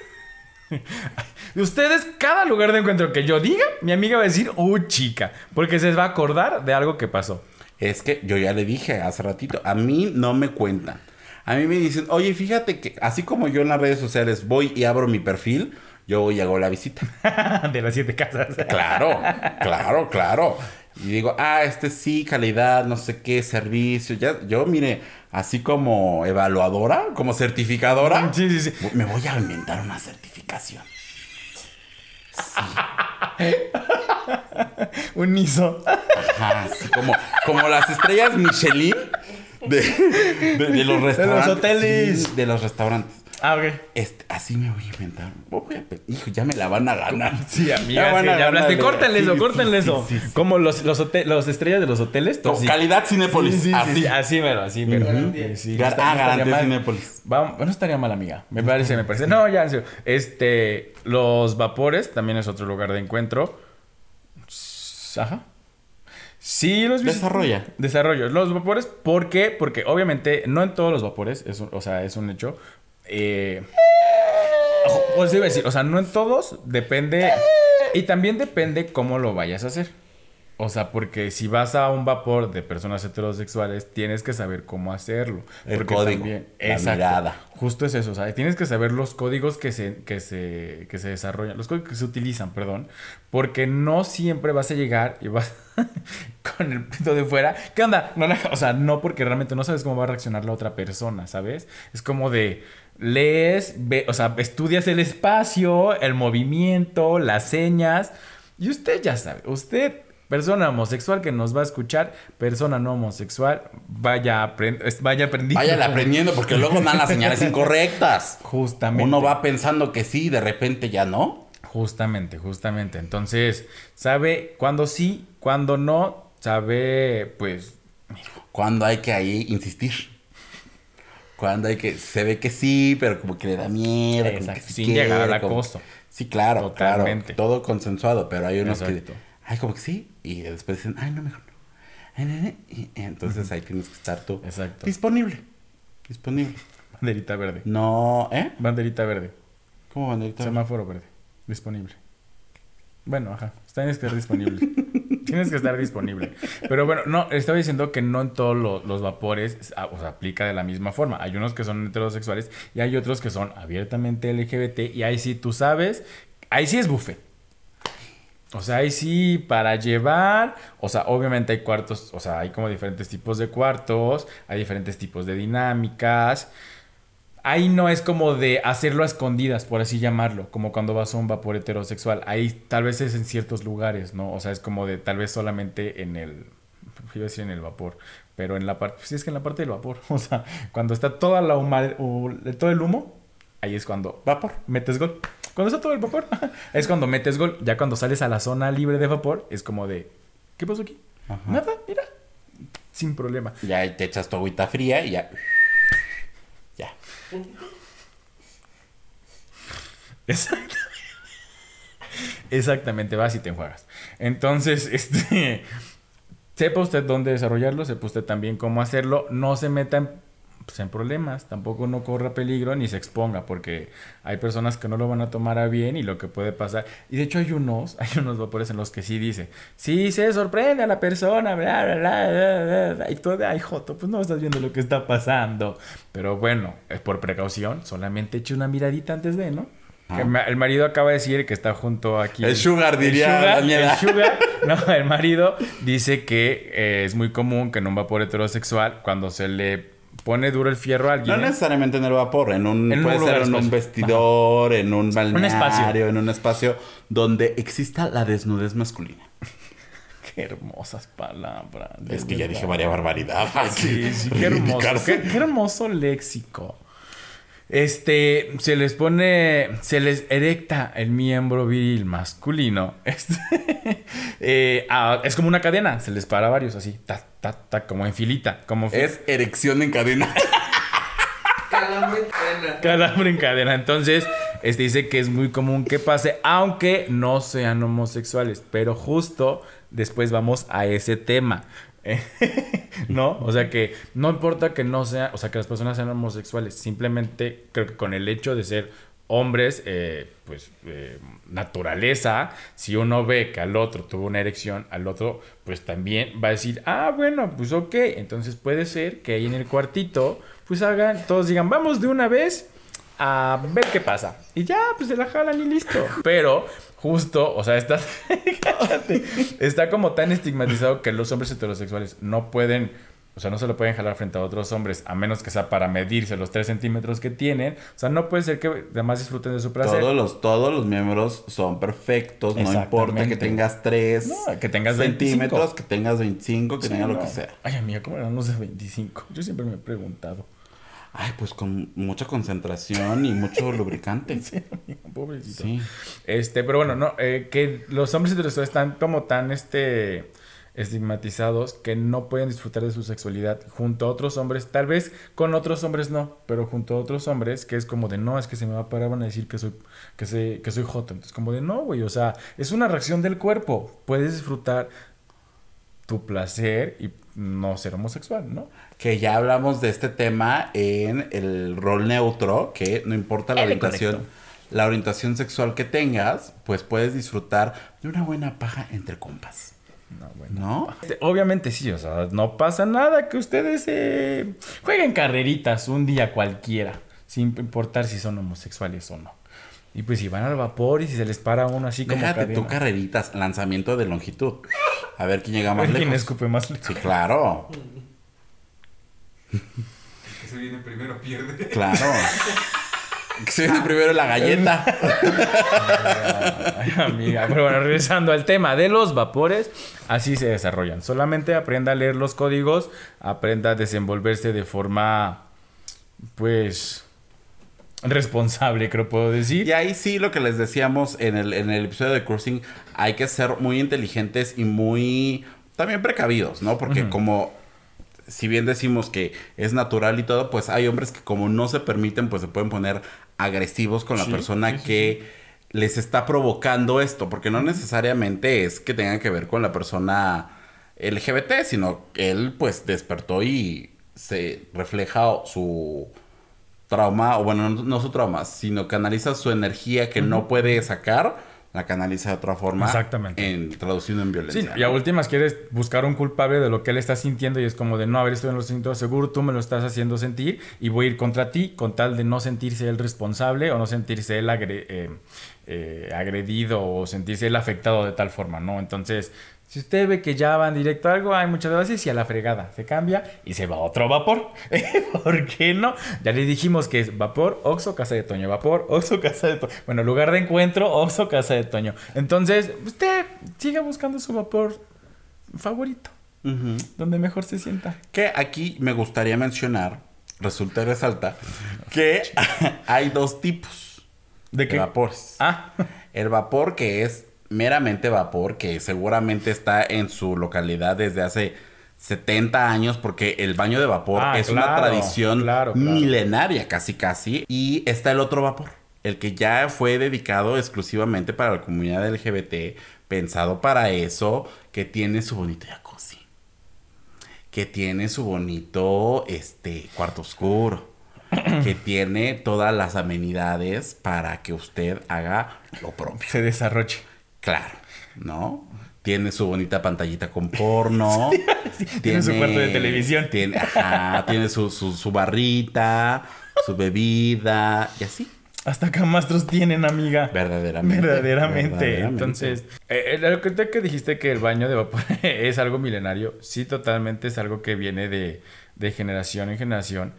<laughs> Ustedes, cada lugar de encuentro que yo diga, mi amiga va a decir, uh, chica, porque se va a acordar de algo que pasó. Es que yo ya le dije hace ratito, a mí no me cuentan. A mí me dicen, oye, fíjate que así como yo en las redes sociales voy y abro mi perfil, yo voy y hago la visita. <laughs> de las siete casas. Claro, claro, claro. Y digo, ah, este sí, calidad, no sé qué, servicio. Ya, yo, mire, así como evaluadora, como certificadora, Sí, sí, sí. me voy a inventar una certificación. <laughs> Un ISO. Ajá, así como, como las estrellas Michelin de, de- de los restaurantes. hoteles. Sí, de los restaurantes. Ah, ok. Este, así me voy a inventar. Voy a pe- hijo, ya me la van a ganar. Sí, amiga, Ya van sí, a ya hablaste. Córtenle eso, Sí, córtenle sí, eso. sí, sí, sí. Como los, los, los estrellas de los hoteles. Como sí. Calidad Cinépolis. Sí, sí, sí, así. sí, así mero, así mero. Sí, sí, Gar- ah, garantía. Cinépolis. Vamos, no estaría mal, amiga. Me parece, me parece. No, ya, en serio. Este, los vapores también es otro lugar de encuentro. Ajá. Sí, los Desarrolla. Desarrollo. Los vapores, ¿por qué? Porque obviamente no en todos los vapores, es un- o sea, es un hecho. Eh, sea, iba a decir, o sea, no en todos, depende. Y también depende cómo lo vayas a hacer. O sea, porque si vas a un vapor de personas heterosexuales, tienes que saber cómo hacerlo. El porque código, la mirada. Justo es eso, o sea, tienes que saber los códigos que se, que se, que se desarrollan, los códigos que se utilizan, perdón, porque no siempre vas a llegar y vas <laughs> con el pito de fuera. ¿Qué onda? No o sea, no porque realmente no sabes cómo va a reaccionar la otra persona, ¿sabes? Es como de lees, ve, o sea, estudias el espacio, el movimiento, las señas, y usted ya sabe, usted Persona homosexual que nos va a escuchar, persona no homosexual, vaya, aprend- vaya aprendiendo. Váyale aprendiendo porque luego dan las señales <laughs> incorrectas. Justamente. Uno va pensando que sí, de repente ya no. Justamente, justamente. Entonces, sabe cuándo sí, cuándo no, sabe, pues, Cuando hay que ahí insistir. Cuando hay que. Se ve que sí, pero como que le da miedo. como que sin quiere, llegar al como- acoso. Sí, claro, Totalmente. claro. Todo consensuado, pero hay unos Exacto. que. Ay, como que sí. Y después dicen, ay, no, mejor no. Entonces ahí tienes que estar tú. Exacto. Disponible. Disponible. banderita verde. No, ¿eh? Banderita verde. ¿Cómo banderita? Semáforo verde. Disponible. Bueno, ajá. Tienes que estar disponible. <laughs> <laughs> Tienes que estar disponible. Pero bueno, no, estaba diciendo que no en todos lo- los vapores o sea, aplica de la misma forma. Hay unos que son heterosexuales y hay otros que son abiertamente LGBT y ahí sí tú sabes, ahí sí es buffet. O sea, ahí sí para llevar, o sea, obviamente hay cuartos, o sea, hay como diferentes tipos de cuartos, hay diferentes tipos de dinámicas. Ahí no es como de hacerlo a escondidas, por así llamarlo, como cuando vas a un vapor heterosexual. Ahí tal vez es en ciertos lugares, ¿no? O sea, es como de tal vez solamente en el, iba a decir en el vapor, pero en la parte, sí es que en la parte del vapor, <laughs> o sea, cuando está toda la huma- o- todo el humo, ahí es cuando Vapor. metes gol. Cuando está todo el vapor, <laughs> es cuando metes gol. Ya cuando sales a la zona libre de vapor, es como de, ¿qué pasó aquí? Ajá. Nada, mira, sin problema. Ya te echas tu agüita fría y ya. <laughs> Exactamente. Exactamente, vas y te enjuagas. Entonces, <laughs> este. Sepa usted dónde desarrollarlo, sepa usted también cómo hacerlo. No se meta en, pues, en problemas, tampoco no corra peligro ni se exponga, porque hay personas que no lo van a tomar a bien y lo que puede pasar. Y de hecho, hay unos, <laughs> hay unos vapores en los que sí dice: Sí, se sorprende a la persona, bla, bla, bla, bla, bla, bla", Y todo de, ay, Joto, pues no estás viendo lo que está pasando. Pero bueno, es por precaución, solamente eche una miradita antes de, ¿no? Ah. El marido acaba de decir que está junto aquí. El sugar, diría El sugar, el sugar. <laughs> No, el marido dice que eh, es muy común que en un vapor heterosexual, cuando se le pone duro el fierro a No alguien. necesariamente en el vapor, en un, En puede ser en un vestidor, en un balneario, en un espacio donde exista la desnudez masculina. <laughs> Qué hermosas palabras. Es que ya dije varias barbaridades. Sí, sí, qué <laughs> hermoso. Qué, qué hermoso léxico. Este, se les pone, se les erecta el miembro viril masculino. <laughs> Este, eh, ah, es como una cadena, se les para varios así, ta, ta, ta, como en filita, como fi- Es erección en cadena. Calambre en cadena. calambre en cadena. Entonces, este dice que es muy común que pase, aunque no sean homosexuales. Pero justo después vamos a ese tema. <laughs> ¿No? O sea que no importa que no sea, o sea que las personas sean homosexuales. Simplemente creo que con el hecho de ser hombres, eh, pues eh, naturaleza, si uno ve que al otro tuvo una erección, al otro pues también va a decir, ah, bueno, pues ok. Entonces puede ser que ahí en el cuartito, pues hagan, todos digan, vamos de una vez a ver qué pasa. Y ya, pues se la jalan y listo. Pero justo, o sea, está, <laughs> está como tan estigmatizado que los hombres heterosexuales no pueden, o sea, no se lo pueden jalar frente a otros hombres, a menos que sea para medirse los 3 centímetros que tienen. O sea, no puede ser que además disfruten de su placer. Todos los, todos los miembros son perfectos. No importa que tengas 3 No, que tengas centímetros, 25. que tengas 25, que Sí, tengas lo no. que sea. Ay, amiga, ¿cómo eran los de 25? Yo siempre me he preguntado. Ay, pues con mucha concentración y mucho <laughs> lubricante. Sí, pobrecito. Sí. Este, pero bueno, no, eh, que los hombres heterosexuales están como tan, este, estigmatizados que no pueden disfrutar de su sexualidad junto a otros hombres, tal vez con otros hombres no, pero junto a otros hombres que es como de no, es que se me va a parar, van a decir que soy que sé, que soy joto, entonces como de no, güey, o sea, es una reacción del cuerpo, puedes disfrutar tu placer y no ser homosexual, ¿no? Que ya hablamos de este tema en el rol neutro, que no importa la El orientación, correcto. la orientación sexual que tengas, pues puedes disfrutar de una buena paja entre compas. No, bueno. ¿No? Obviamente sí, o sea, no pasa nada que ustedes eh, jueguen carreritas un día cualquiera, sin importar si son homosexuales o no. Y pues si van al vapor y si se les para uno así como Déjate cadena. tú carreritas, lanzamiento de longitud. A ver quién llega A más ver quién lejos. escupe más lejos. Sí, claro, Que se viene primero pierde. claro. <laughs> Que se viene primero la galleta. Ay, amiga. Pero bueno, regresando al tema de los vapores, así se desarrollan. Solamente aprenda a leer los códigos, aprenda a desenvolverse de forma, pues, responsable, creo puedo decir. Y ahí sí, lo que les decíamos en el, en el episodio de Cruising, hay que ser muy inteligentes y muy también precavidos, ¿no? Porque como, si bien decimos que es natural y todo, pues hay hombres que como no se permiten, pues se pueden poner agresivos con la Sí, persona sí, sí, que les está provocando esto, porque no necesariamente es que tenga que ver con la persona LGBT, sino que él pues despertó y se refleja su trauma, o bueno, no, no su trauma, sino canaliza su energía que no puede sacar, la canaliza de otra forma. Exactamente. En, traduciendo en Sí, violencia. y a últimas quieres buscar un culpable de lo que él está sintiendo y es como de no, a ver, esto no lo siento seguro, tú me lo estás haciendo sentir y voy a ir contra ti con tal de no sentirse él responsable o no sentirse él agre- eh, eh, agredido o sentirse él afectado de tal forma, ¿no? Entonces, si usted ve que ya van directo a algo, hay muchas gracias y a la fregada se cambia y se va otro vapor. <laughs> ¿Por qué no? Ya le dijimos que es vapor, Oxo, casa de Toño, vapor, Oxo, casa de Toño. Bueno, lugar de encuentro, Oxo, casa de Toño. Entonces, usted siga buscando su vapor favorito, donde mejor se sienta. Que aquí me gustaría mencionar, resulta y resalta, que <laughs> hay dos tipos ¿De de qué? vapores. Ah, El vapor que es meramente vapor, que seguramente está en su localidad desde hace 70 años, porque el baño de vapor Ah, es una tradición claro, claro. milenaria casi casi. Y está el otro vapor, el que ya fue dedicado exclusivamente para la comunidad LGBT, pensado para eso, que tiene su bonito jacuzzi. Que tiene su bonito este cuarto oscuro. <clears throat> que tiene todas las amenidades para que usted haga lo propio. se desarroche. Claro, ¿no? Tiene su bonita pantallita con porno. <laughs> tiene su cuarto de televisión. Tiene, ajá, tiene su, su, su barrita, su bebida y así. Hasta camastros tienen, amiga. Verdaderamente. Verdaderamente. verdaderamente. Entonces, eh, eh, lo que dijiste que el baño de vapor <laughs> es algo milenario, sí, totalmente es algo que viene de, de generación en generación.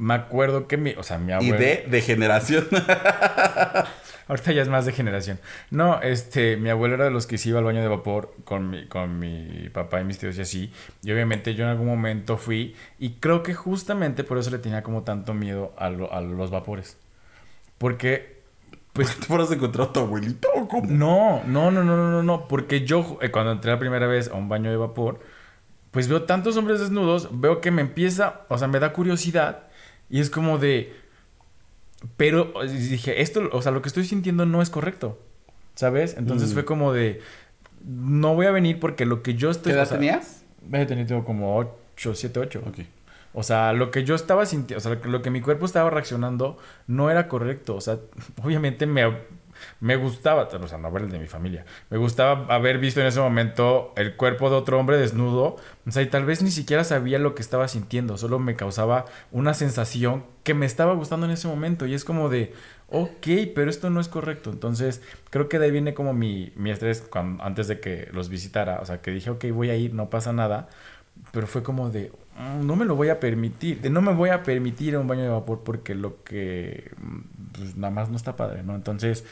Me acuerdo que mi, o sea, mi Y abuelo. de degeneración. <laughs> Ahorita ya es más de generación. No, este, mi abuelo era de los que se iba al baño de vapor con mi, con mi papá y mis tíos y así. Y obviamente yo en algún momento fui y creo que justamente por eso le tenía como tanto miedo a, lo- a los vapores. Porque, pues, ¿Te fueras a encontrar a tu abuelito o cómo? no, no, no, no, no, no, no, porque yo eh, cuando entré la primera vez a un baño de vapor, pues veo tantos hombres desnudos, veo que me empieza, o sea, me da curiosidad y es como de, pero eh, dije, esto, o sea, lo que estoy sintiendo no es correcto, ¿sabes? Entonces Mm. fue como de, no voy a venir porque lo que yo estoy... ¿Qué edad o sea, tenías? He tenido como 8, 7, 8. Ok. O sea, lo que yo estaba sintiendo, o sea, lo que mi cuerpo estaba reaccionando no era correcto. O sea, <laughs> obviamente me, me gustaba, o sea, no ver el de mi familia, me gustaba haber visto en ese momento el cuerpo de otro hombre desnudo. O sea, y tal vez ni siquiera sabía lo que estaba sintiendo, solo me causaba una sensación que me estaba gustando en ese momento. Y es como de, ok, pero esto no es correcto. Entonces, creo que de ahí viene como mi, mi estrés cuando, antes de que los visitara. O sea, que dije, ok, voy a ir, no pasa nada. Pero fue como de, "Mm, no me lo voy a permitir, de no me voy a permitir un baño de vapor porque lo que, mm, pues nada más no está padre, ¿no? Entonces,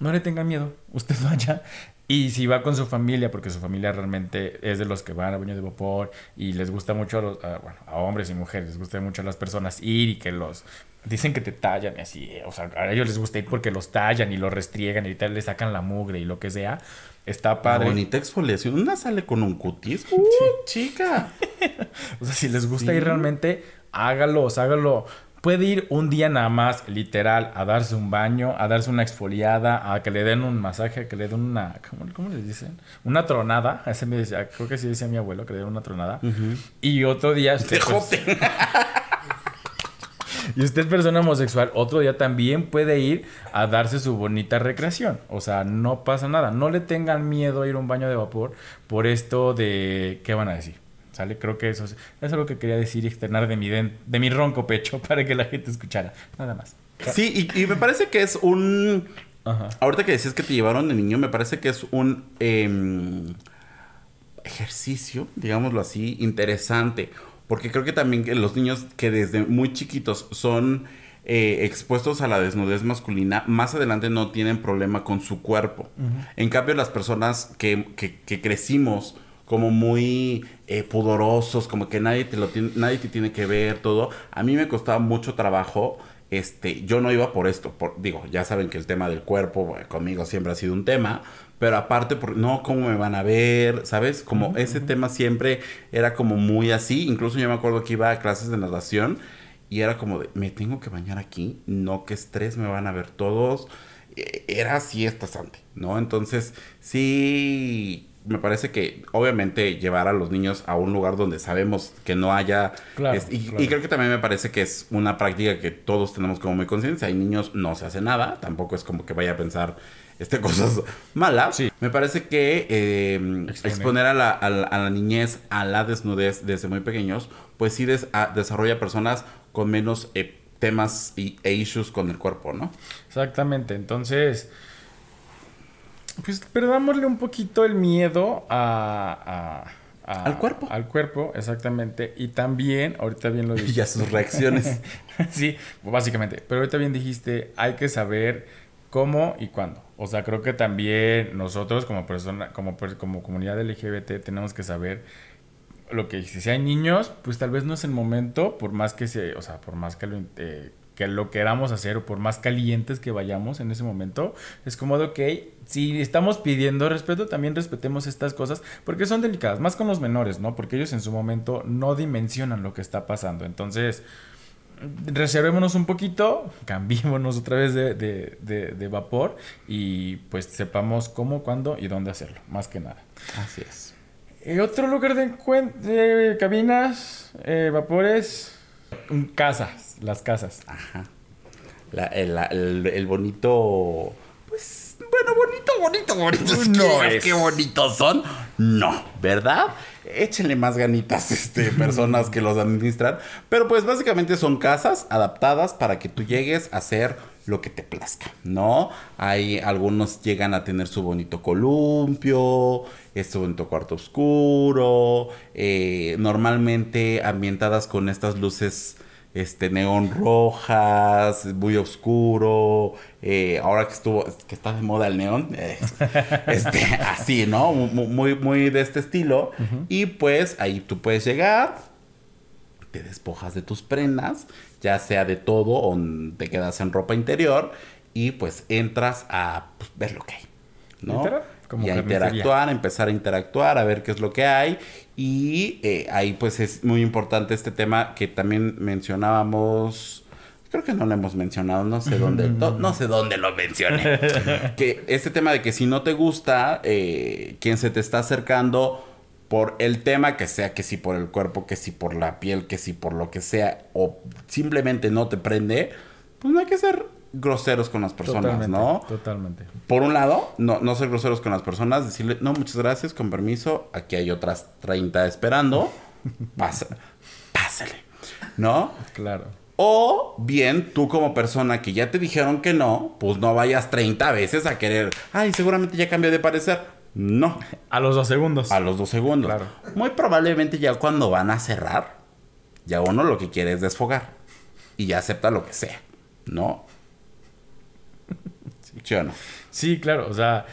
no le tengan miedo. <laughs> Usted vaya. Y si va con su familia, porque su familia realmente es de los que van a baño de vapor y les gusta mucho a, los, a, bueno, a hombres y mujeres, les gusta mucho a las personas ir y que los dicen que te tallan y así, o sea, a ellos les gusta ir porque los tallan y los restriegan y tal, le sacan la mugre y lo que sea. Está padre. Bonita exfoliación. Una sale con un cutis. <laughs> Uh, chica. <laughs> O sea, si les gusta ir realmente, hágalo, hágalo. Puede ir un día nada más, literal, a darse un baño, a darse una exfoliada, a que le den un masaje, a que le den una. ¿Cómo, cómo les dicen? Una tronada. Ese me decía, creo que sí decía mi abuelo, que le den una tronada. Y otro día. usted, pues, <laughs> y usted, persona homosexual, otro día también puede ir a darse su bonita recreación. O sea, no pasa nada. No le tengan miedo a ir a un baño de vapor por esto de. ¿Qué van a decir? ¿Sale? Creo que eso es, eso es lo que quería decir y externar de mi, de mi ronco pecho <laughs> para que la gente escuchara. Nada más. Sí, y, y me parece que es un. Ajá. Ahorita que decías que te llevaron de niño, me parece que es un em, ejercicio, digámoslo así, interesante. Porque creo que también que los niños que desde muy chiquitos son eh, expuestos a la desnudez masculina, más adelante no tienen problema con su cuerpo. En cambio, las personas que, que- que crecimos como muy eh, pudorosos, como que nadie te, lo tiene, nadie te tiene que ver, todo, a mí me costaba mucho trabajo este, yo no iba por esto, por, digo, ya saben que el tema del cuerpo bueno, conmigo siempre ha sido un tema, pero aparte, por, no, ¿cómo me van a ver? ¿Sabes? Como ese tema siempre era como muy así, incluso yo me acuerdo que iba a clases de natación y era como de, me tengo que bañar aquí, no, qué estrés, me van a ver todos, E- era así estresante, ¿no? Entonces, sí, me parece que obviamente llevar a los niños a un lugar donde sabemos que no haya... Claro, es- y, claro. y creo que también me parece que es una práctica que todos tenemos como muy consciente. Hay niños, no se hace nada. Tampoco es como que vaya a pensar este, <laughs> cosas malas. Sí. Me parece que eh, Exponer. exponer a la, a la- a la niñez a la desnudez desde muy pequeños, pues sí des- a- desarrolla personas con menos eh, temas y, e issues con el cuerpo, ¿no? Exactamente. Entonces, pues perdámosle un poquito el miedo a, a- a- Al cuerpo. Al cuerpo, exactamente. Y también, ahorita bien lo dijiste. <laughs> Y a sus reacciones. <laughs> sí, básicamente. Pero ahorita bien dijiste, hay que saber cómo y cuándo. O sea, creo que también nosotros como persona, como, como comunidad LGBT tenemos que saber lo que. Si hay niños, pues tal vez no es el momento, por más que se, o sea, por más que lo, eh, que lo queramos hacer o por más calientes que vayamos en ese momento, es como de, ok, si estamos pidiendo respeto, también respetemos estas cosas, porque son delicadas, más con los menores, ¿no? Porque ellos en su momento no dimensionan lo que está pasando. Entonces, reservémonos un poquito, <laughs> cambiémonos otra vez de, de- de- de vapor y pues sepamos cómo, cuándo y dónde hacerlo, más que nada. Así es. Eh, otro lugar de de cabinas, eh, vapores, mm, casas, las casas. Ajá. La- el, la- el- el bonito. Pues, bueno, bonito, bonito, bonito. Es que No es. qué bonitos son. No, ¿verdad? Échenle más ganitas, <laughs> este, personas que los administran. Pero pues básicamente son casas adaptadas para que tú llegues a hacer lo que te plazca, ¿no? Hay algunos llegan a tener su bonito columpio, este bonito cuarto oscuro, eh, normalmente ambientadas con estas luces este neón rojas, muy oscuro. eh, ahora que estuvo, que está de moda el neón, <laughs> eh, este, así, ¿no? Mu- Muy, muy de este estilo. Y pues ahí tú puedes llegar, te despojas de tus prendas, ya sea de todo o te quedas en ropa interior y pues entras a pues, ver lo que hay. ¿no? Literal, como y a interactuar, a empezar a interactuar, a ver qué es lo que hay. Y eh, ahí pues es muy importante este tema que también mencionábamos. Creo que no lo hemos mencionado, no sé dónde, no, no sé dónde lo mencioné. <laughs> que este tema de que si no te gusta, eh, quien se te está acercando por el tema que sea, que si por el cuerpo, que si por la piel, que si por lo que sea, o simplemente no te prende, pues no hay que ser groseros con las personas, Totalmente, ¿no? Totalmente. Por un lado, no, no ser groseros con las personas, decirle, no, muchas gracias, con permiso, aquí hay otras 30 esperando, <laughs> Pasa, pásale, ¿no? Claro. O bien, tú como persona que ya te dijeron que no, pues no vayas 30 veces a querer, ay, seguramente ya cambió de parecer. No, A los dos segundos. a los dos segundos. Claro. Muy probablemente ya cuando van a cerrar, ya uno lo que quiere es desfogar. Y ya acepta lo que sea, ¿no? ¿Sí o no? Sí, claro, o sea.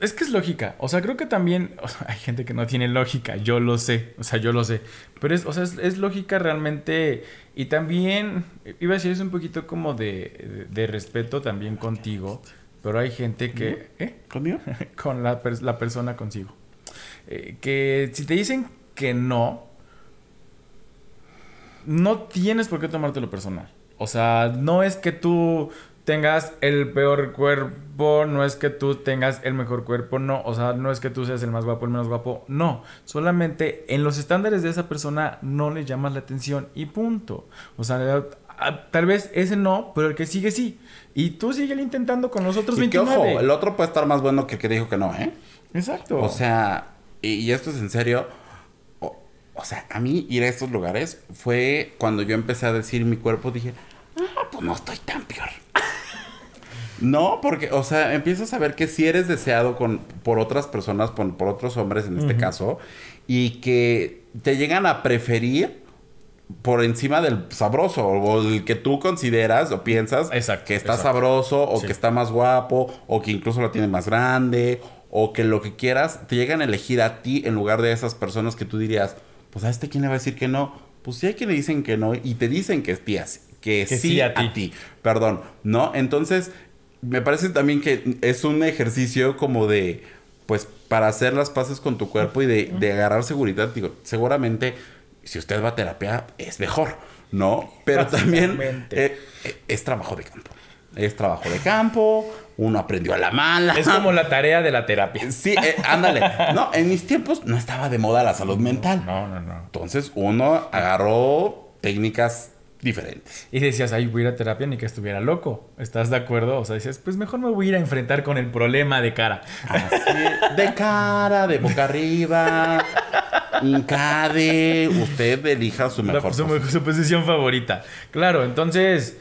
Es que es lógica. O sea, creo que también <laughs> o sea, hay gente que no tiene lógica. Yo lo sé. O sea, yo lo sé. Pero es, o sea, es, es lógica realmente. Y también, iba a decir, es un poquito como de, de, de respeto también contigo. Pero hay gente que. ¿Eh? ¿Conmigo? <laughs> Con la, la persona consigo. Eh, que si te dicen que no, no tienes por qué tomártelo personal. O sea, no es que tú tengas el peor cuerpo, no es que tú tengas el mejor cuerpo, no. O sea, no es que tú seas el más guapo, el menos guapo, no. Solamente en los estándares de esa persona no le llamas la atención y punto. O sea, a- tal vez ese no, pero el que sigue sí. Y tú sigue intentando con los otros Y que 29. ojo, el otro puede estar más bueno que el que dijo que no, ¿eh? Exacto. O sea, y, y esto es en serio. O, o sea, a mí ir a estos lugares fue cuando yo empecé a decir mi cuerpo, dije, ah, pues no estoy tan peor. No, porque, o sea, empiezas a ver que si eres deseado con, por otras personas, por, por otros hombres en este caso, y que te llegan a preferir por encima del sabroso, o el que tú consideras o piensas Exacto, que está exacto. sabroso, o Sí. que está más guapo, o que incluso lo tiene más grande, o que lo que quieras, te llegan a elegir a ti en lugar de esas personas que tú dirías, pues a este quién le va a decir que no. Pues sí hay quien le dicen que no y te dicen que, sí, que, Que sí, sí a ti. Perdón, ¿no? Entonces, me parece también que es un ejercicio como de, pues, para hacer las paces con tu cuerpo y de, de agarrar seguridad. Digo, seguramente, si usted va a terapia, es mejor, ¿no? Pero también eh, eh, es trabajo de campo. Es trabajo de campo, uno aprendió a la mala. Es como la tarea de la terapia. <laughs> Sí, eh, ándale. No, en mis tiempos no estaba de moda la salud mental. No, no, no. Entonces uno agarró técnicas diferentes. Y decías, ay, voy a ir a terapia ni que estuviera loco. ¿Estás de acuerdo? O sea, dices, pues mejor me voy a ir a enfrentar con el problema de cara. Así, de cara, de boca arriba, hincade, usted elija su La- mejor su, posición. su posición favorita. Claro, entonces,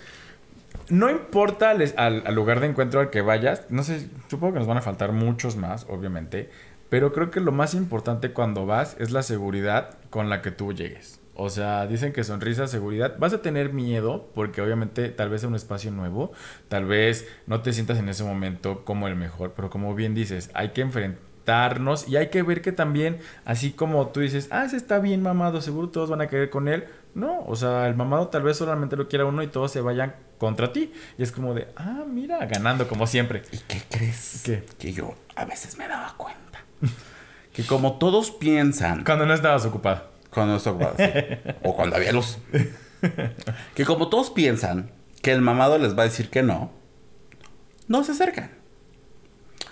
no importa al lugar de encuentro al que vayas, no sé, supongo que nos van a faltar muchos más, obviamente, pero creo que lo más importante cuando vas es la seguridad con la que tú llegues. O sea, dicen que sonrisa, seguridad. Vas a tener miedo porque obviamente tal vez es un espacio nuevo, tal vez no te sientas en ese momento como el mejor, pero como bien dices, hay que enfrentarnos y hay que ver que también, así como tú dices, ah, ese está bien mamado, seguro todos van a querer con él. No, o sea, el mamado tal vez solamente lo quiera uno y todos se vayan contra ti. Y es como de, ah, mira, ganando como siempre. ¿Y qué crees? ¿Qué? Que yo a veces me daba cuenta. <laughs> que como todos piensan Cuando no estabas ocupado. Cuando no está ocupado, sí. O cuando había luz. <laughs> que como todos piensan que el mamado les va a decir que no, no se acercan.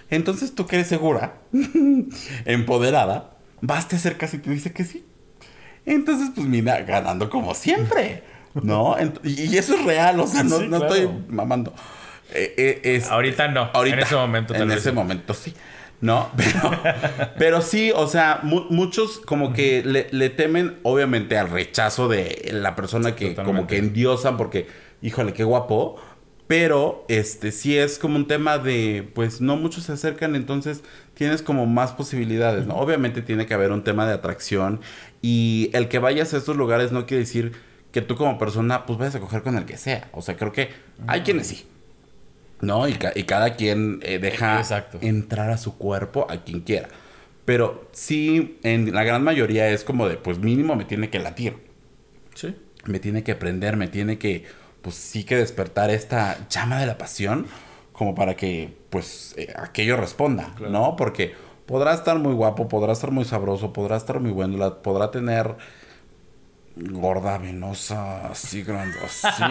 Entonces tú que eres segura, <laughs> empoderada, vas, te acercas y te dice que sí. Entonces, pues mira, ganando como siempre. ¿No? Ent- y eso es real, o sea, no, Sí, no claro. estoy mamando. Eh, eh, es- Ahorita no, en ese momento En ese momento sí. ¿No? <laughs> Pero, pero sí, o sea, mu- muchos como que le, le temen, obviamente, al rechazo de la persona que como que endiosan porque, híjole, qué guapo. Pero, este, sí es como un tema de, pues, no muchos se acercan, entonces tienes como más posibilidades, ¿no? Obviamente tiene que haber un tema de atracción y el que vayas a estos lugares no quiere decir que tú como persona, pues, vayas a coger con el que sea. O sea, creo que hay quienes sí. ¿No? Y, ca- y cada quien eh, deja Exacto. entrar a su cuerpo a quien quiera. Pero sí, en la gran mayoría es como de, pues mínimo me tiene que latir, Sí. me tiene que prender, me tiene que, pues sí que despertar esta llama de la pasión como para que, pues, eh, aquello responda, ¿no? Porque podrá estar muy guapo, podrá estar muy sabroso, podrá estar muy bueno, podrá tener gorda, venosa, así grande, así,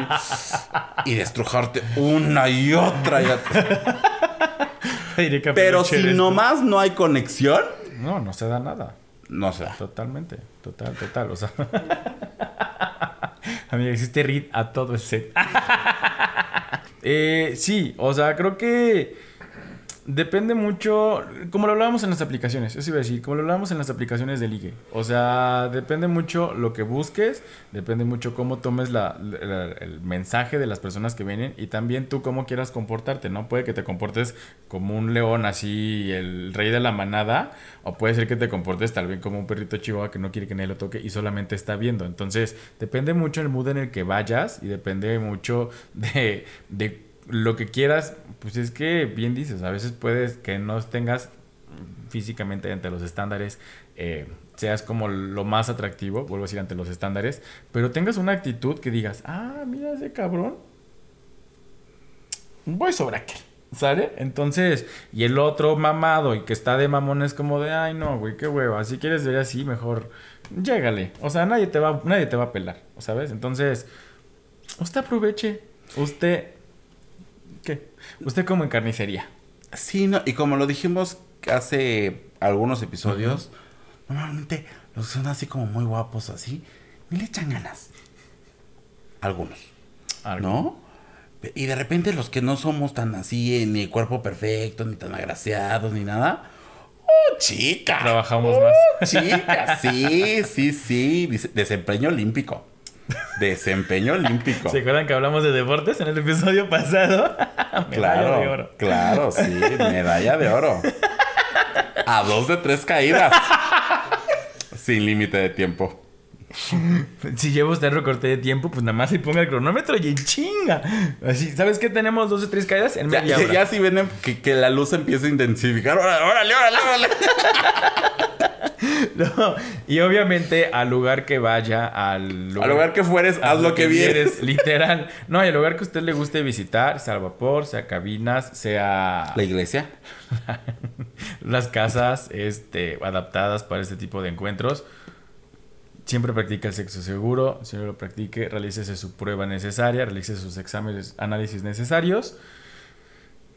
y destrujarte una y otra <laughs> y Pero si esto. nomás no hay conexión, No, no se da nada. no se da. Totalmente. Total, total. O sea. <laughs> Amiga, hiciste read a todo el set. <laughs> Eh, sí, o sea, creo que depende mucho, como lo hablábamos en las aplicaciones, eso iba a decir, como lo hablábamos en las aplicaciones de ligue. O sea, depende mucho lo que busques, depende mucho cómo tomes la, la- el mensaje de las personas que vienen y también tú cómo quieras comportarte, ¿no? Puede que te comportes como un león así, el rey de la manada, o puede ser que te comportes tal vez como un perrito chihuahua que no quiere que nadie lo toque y solamente está viendo. Entonces, depende mucho el mood en el que vayas y depende mucho de, de lo que quieras, pues es que bien dices, a veces puedes que no tengas físicamente ante los estándares, eh, seas como lo más atractivo, vuelvo a decir ante los estándares, pero tengas una actitud que digas, ah, mira ese cabrón, voy sobre aquel. ¿Sale? Entonces, y el otro mamado y que está de mamón es como de, ay no, güey, qué hueva, si quieres ver así, mejor llégale. O sea, nadie te va, nadie te va a pelar, ¿sabes? Entonces, usted aproveche, usted. Usted como en carnicería. Sí, no, y como lo dijimos hace algunos episodios, normalmente los que son así como muy guapos así, ni le echan ganas. Algunos. Algo. ¿No? Y de repente los que no somos tan así, eh, ni cuerpo perfecto, ni tan agraciados, ni nada. ¡Oh, chica! Trabajamos ¡Oh, más. chica! Sí, sí, sí. Desempeño olímpico. Desempeño olímpico. ¿Se acuerdan que hablamos de deportes en el episodio pasado? <laughs> Medalla Claro, de oro. claro, sí, medalla de oro. A dos de tres caídas. Sin límite de tiempo. Si lleva usted recorte de tiempo, pues nada más se ponga el cronómetro y en chinga. Así, ¿sabes qué? Tenemos dos o tres caídas en Ya, media ya, hora. ya si ven que, que la luz empieza a intensificar. ¡Órale, órale, órale! órale! <laughs> No, y obviamente al lugar que vaya, al lugar, Al lugar que fueres, haz lo que vieres. <laughs> Literal. No, y al lugar que a usted le guste visitar, sea al vapor, sea cabinas, sea La iglesia. <laughs> las casas este, adaptadas para este tipo de encuentros. Siempre practica el sexo seguro, siempre lo practique, realícese su prueba necesaria, realice sus exámenes, análisis necesarios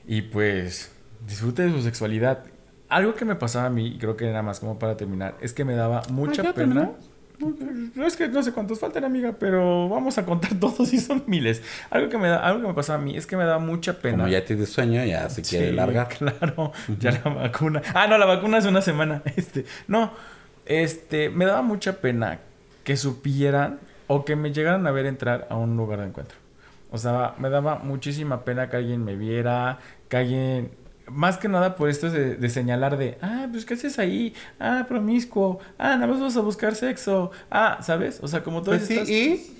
y pues disfrute de su sexualidad. Algo que me pasaba a mí, y creo que nada más como para terminar, es que me daba mucha ¿ya pena. No es que no sé cuántos faltan, amiga, pero vamos a contar <laughs> todos y son miles. Algo que me da, algo que me pasaba a mí es que me daba mucha pena. Como ya tienes sueño, ya se quiere Sí, largar. Claro, ya la vacuna. Ah, no, la vacuna es una semana. <laughs> Este, no, este, me daba mucha pena que supieran o que me llegaran a ver entrar a un lugar de encuentro. O sea, me daba muchísima pena que alguien me viera, que alguien... Más que nada por esto de, de señalar de, ah, pues ¿qué haces ahí? Ah, promiscuo. Ah, nada más vas a buscar sexo. Ah, ¿sabes? O sea, como todas Pues sí, estas... y.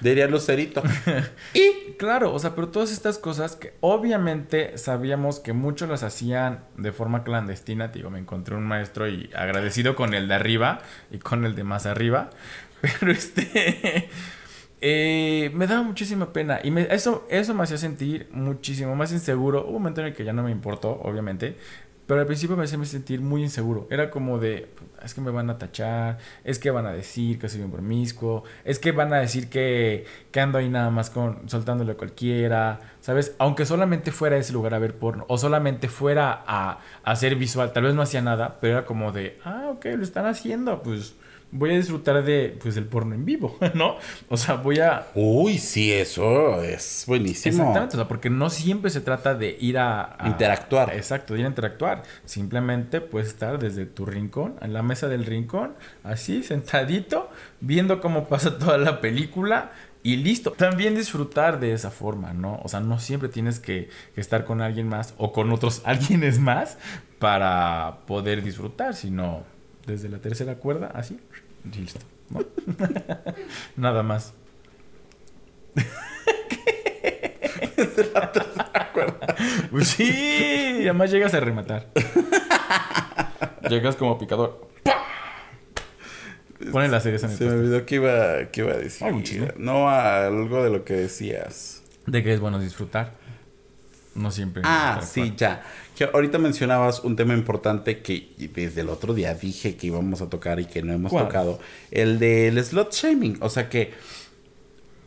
Diría Lucerito. <laughs> y. Claro, o sea, pero todas estas cosas que obviamente sabíamos que muchos las hacían de forma clandestina. Digo, me encontré un maestro y agradecido con el de arriba y con el de más arriba. <laughs> Pero este. Eh, me daba muchísima pena. Y me- eso, eso me hacía sentir muchísimo más inseguro. Hubo un momento en el que ya no me importó, obviamente. Pero al principio me hacía sentir muy inseguro. Era como de, es que me van a tachar, es que van a decir que soy un promiscuo, es que van a decir que, que ando ahí nada más con soltándole a cualquiera, ¿sabes? Aunque solamente fuera a ese lugar a ver porno, o solamente fuera a, a hacer visual, tal vez no hacía nada, pero era como de, ah, ok, lo están haciendo, pues voy a disfrutar de, pues, el porno en vivo, <laughs> ¿no? O sea, voy a, Uy, sí, eso es buenísimo. Exactamente, o sea, porque no siempre se trata de ir a, a- Interactuar. Exacto, de ir a interactuar. Simplemente puedes estar desde tu rincón, en la mesa del rincón, así, sentadito, viendo cómo pasa <laughs> toda la película y listo. También disfrutar de esa forma, ¿no? O sea, no siempre tienes que, que estar con alguien más o con otros <laughs> alguienes más para poder disfrutar, sino desde la tercera cuerda, así, y listo, ¿no? <laughs> Nada más. Pues sí, y además llegas a rematar. llegas como picador. ¡Pah! Pone la el Se me olvidó que iba, que iba a decir. Chile. No, algo de lo que decías. De que es bueno disfrutar. No siempre. Ah, sí, ya. Que ahorita mencionabas un tema importante que desde el otro día dije que íbamos a tocar y que no hemos ¿Cuál? tocado. El del slot shaming. O sea que,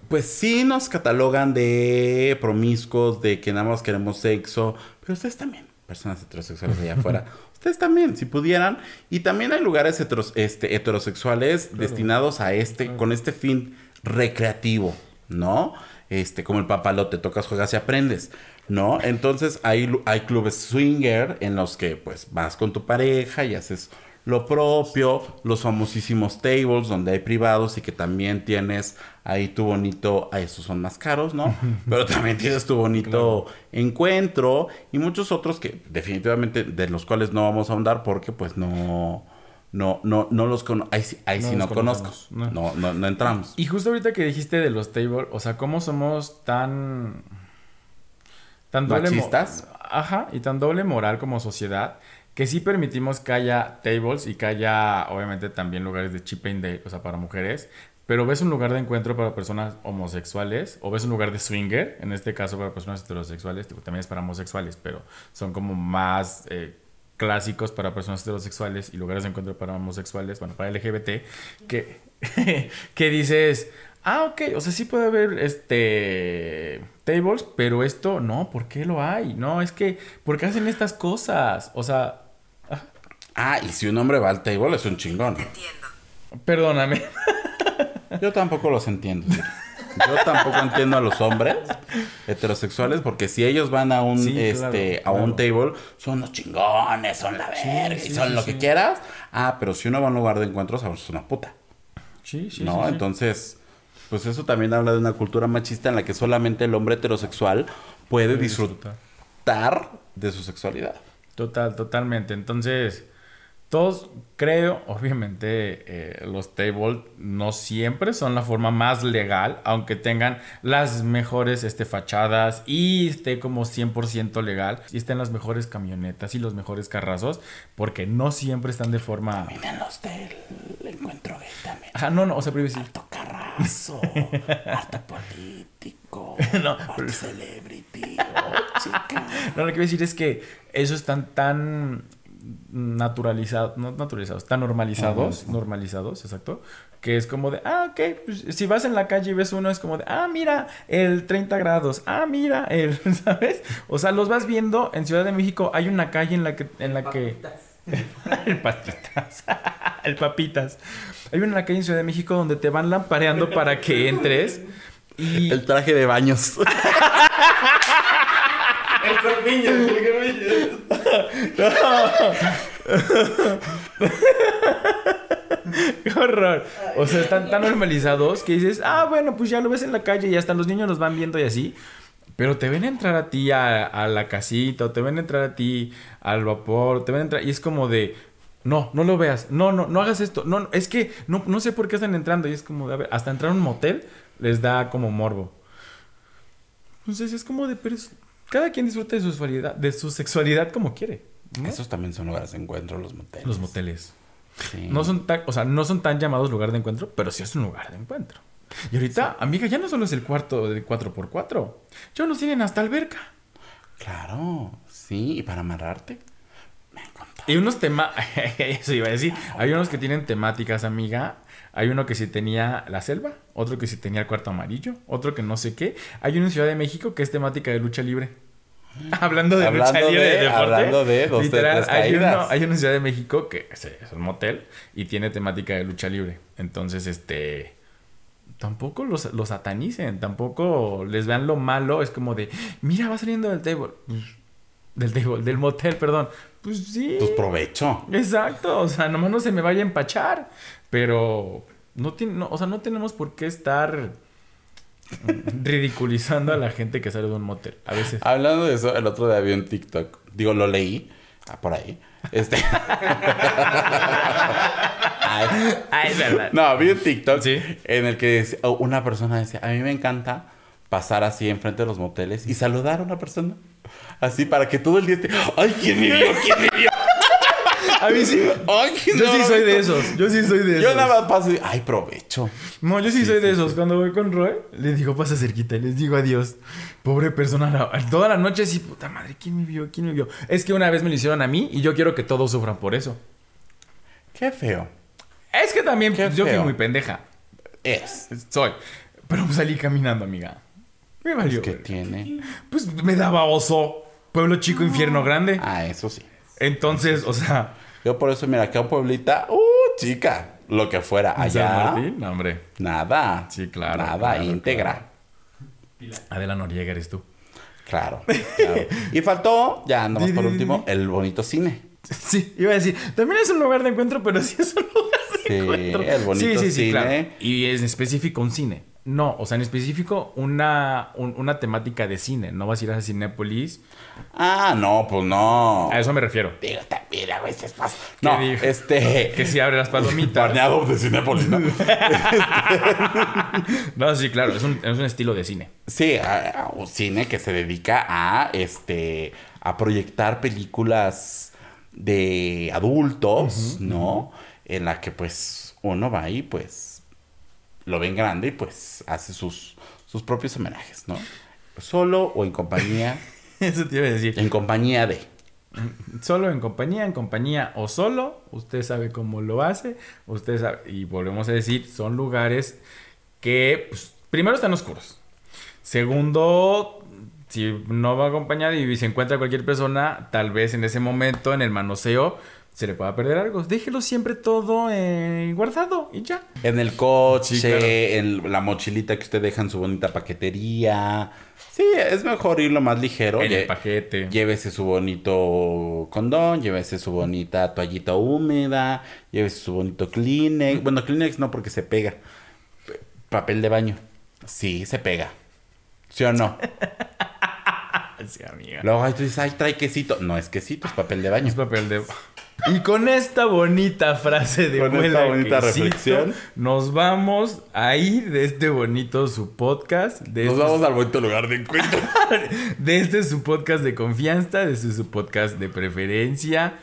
pues sí nos catalogan de promiscuos, de que nada más queremos sexo. Pero ustedes también, personas heterosexuales allá afuera. <laughs> Ustedes también, si pudieran. Y también hay lugares heteros- este, heterosexuales destinados a este, con este fin recreativo, ¿no? Este, como el papalote, tocas, juegas y aprendes, ¿no? Entonces hay, hay clubes swinger en los que pues vas con tu pareja y haces lo propio, los famosísimos tables donde hay privados y que también tienes ahí tu bonito, ah, esos son más caros, ¿no? <laughs> Pero también tienes tu bonito encuentro y muchos otros que definitivamente de los cuales no vamos a ahondar porque pues no no no no los conozco, ahí sí, ahí No sí no conozco. no. no no entramos. Y justo ahorita que dijiste de los tables, o sea, cómo somos tan tan doble Machistas. Ajá, y tan doble moral como sociedad que sí permitimos que haya tables y que haya, obviamente, también lugares de chip and dale, o sea, para mujeres. Pero ves un lugar de encuentro para personas homosexuales o ves un lugar de swinger, en este caso para personas heterosexuales, también es para homosexuales, pero son como más eh, clásicos para personas heterosexuales y lugares de encuentro para homosexuales, bueno, para LGBT, que, <laughs> que dices, ah, ok, o sea, sí puede haber este tables, pero esto no, ¿por qué lo hay? No, es que, ¿por qué hacen estas cosas? O sea, Ah, y si un hombre va al table es un chingón. perdóname. Yo tampoco los entiendo. Yo tampoco entiendo a los hombres heterosexuales porque si ellos van a un Sí, este claro, a un table son los chingones, son la verga sí, y son sí, lo sí. que quieras. Ah, pero si uno va a un lugar de encuentros, ahora es una puta. Sí, sí, ¿No? Entonces, pues eso también habla de una cultura machista en la que solamente el hombre heterosexual puede disfrutar de su sexualidad. Total, totalmente. Entonces, todos creo, obviamente, eh, los tables no siempre son la forma más legal, aunque tengan las mejores este, fachadas y esté como 100% legal, y estén las mejores camionetas y los mejores carrazos, porque no siempre están de forma... Miren los del encuentro gay también. Ajá, no, no, o sea, pero iba a decir- Harto carrazo, <laughs> harto político, <laughs> No, harto celebrity, oh, chica. No, lo que quiero decir es que esos están tan naturalizados, no naturalizados, tan normalizados, Ajá. normalizados, exacto, que es como de, ah, ok, pues si vas en la calle y ves uno, es como de, ah, mira, el 30 grados, ah, mira, el, <laughs> ¿sabes? O sea, los vas viendo, en Ciudad de México hay una calle en la que, en la que... <laughs> el papitas, <laughs> el papitas. Hay una calle en Ciudad de México donde te van lampareando para que entres y... El traje de baños. El corpiño, el corpiño. <laughs> Qué horror. O sea, están tan normalizados que dices, ah, bueno, pues ya lo ves en la calle y hasta los niños los van viendo y así. Pero te ven entrar a ti a, la casita, o te ven entrar a ti al vapor, te ven entrar. Y es como de, no, no lo veas, no, no, no hagas esto. No, es que no, no sé por qué están entrando. Y es como a ver, hasta entrar a un motel les da como morbo. Entonces es como de, pero cada quien disfruta de su sexualidad, de su sexualidad como quiere. ¿no? Esos también son lugares de encuentro, los moteles. Los moteles. Sí. No son tan, o sea, no son tan llamados lugar de encuentro, pero sí es un lugar de encuentro. Y ahorita, amiga, ya no solo es el cuarto de 4x4. Ya nos tienen hasta alberca. Claro, sí, y para amarrarte. Me. Y unos temas, <laughs> eso iba a decir, hay unos que tienen temáticas, amiga. Hay uno que sí tenía la selva, otro que sí tenía el cuarto amarillo, otro que no sé qué. Hay uno en Ciudad de México que es temática de lucha libre. <laughs> Hablando de Hablando lucha libre de- de, deporte. hablando de dos, literal, tres hay, uno, hay uno en Ciudad de México que es, es un motel y tiene temática de lucha libre. Entonces, este. Tampoco los, los satanicen, tampoco les vean lo malo. Es como de, mira, va saliendo del table. Del table, del motel, perdón. Pues sí. Pues provecho. Exacto, o sea, nomás no se me vaya a empachar. Pero no tiene, no, o sea, no tenemos por qué estar ridiculizando a la gente que sale de un motel. A veces. Hablando de eso, el otro día vi un TikTok. Digo, lo leí. ah, por ahí. Este. <laughs> Ay. Ay, es verdad. No, vi un TikTok Sí. en el que una persona decía, a mí me encanta pasar así enfrente de los moteles y saludar a una persona. Así para que todo el día esté, ay, ¿quién me vio? ¿Quién me vio? A mí sí. Ay, ¿quién Yo me sí vio?" soy de esos. Yo sí soy de esos. Yo nada más paso y, ay, provecho. No, yo sí, soy de esos. Cuando voy con Roy, le digo, pasa cerquita y les digo adiós. Pobre persona, toda la noche así, puta madre, ¿quién me vio? ¿Quién me vio? Es que una vez me lo hicieron a mí y yo quiero que todos sufran por eso. Qué feo. Es que también Qué yo fui muy pendeja. Es. Soy. Pero salí caminando, amiga. Me valió. que verga. tiene. Pues me daba oso. Pueblo chico, infierno grande. Ah, eso sí. Entonces, o sea. Yo por eso, mira, acá en Pueblita, uh, chica, lo que fuera. San Allá, Martín, no, hombre. nada. Sí, claro, Nada, claro, íntegra. Adela Noriega eres tú. Claro, claro. Y faltó, ya nomás por último, el bonito cine. Sí, iba a decir, también es un lugar de encuentro, pero sí es un lugar de Sí, encuentro. el bonito sí, sí, sí, cine. claro. Y es en específico un cine. No, o sea, en específico una, un- una temática de cine. No vas a ir a Cinépolis. Ah, no, pues no. A eso me refiero. Digo, también, güey, este es fácil. No, este. Que si abre las palomitas. Barneado de Cinépolis, ¿no? <laughs> No, sí, claro, es un, es un estilo de cine. Sí, a- a un cine que se dedica a este a proyectar películas de adultos, ¿no? En la que pues uno va y pues lo ve en grande y pues hace sus, sus propios homenajes, ¿no? Solo o en compañía, <laughs> Eso te iba a decir. en compañía de. Solo en compañía, en compañía o solo. Usted sabe cómo lo hace. Usted sabe. Y volvemos a decir, son lugares que, pues, primero están oscuros. Segundo, si no va acompañado y se encuentra cualquier persona, tal vez en ese momento, en el manoseo, se le pueda perder algo. Déjelo siempre todo eh, guardado y ya. En el coche, Sí, claro. en la mochilita que usted deja en su bonita paquetería. Sí, es mejor ir lo más ligero. en el paquete. Llévese su bonito condón, llévese su bonita toallita húmeda, llévese su bonito Kleenex. Bueno, Kleenex no porque se pega. Papel de baño. Sí, se pega. ¿Sí o no? <laughs> Sí, amiga. Luego tú dices, ay, trae quesito. No es quesito, es papel de baño. Es papel de... Y con esta bonita frase de Con esta bonita reflexión. nos vamos a ir de este bonito su podcast, de, Nos este, vamos al bonito lugar de encuentro. <laughs> de este su podcast de confianza, de este su podcast de preferencia.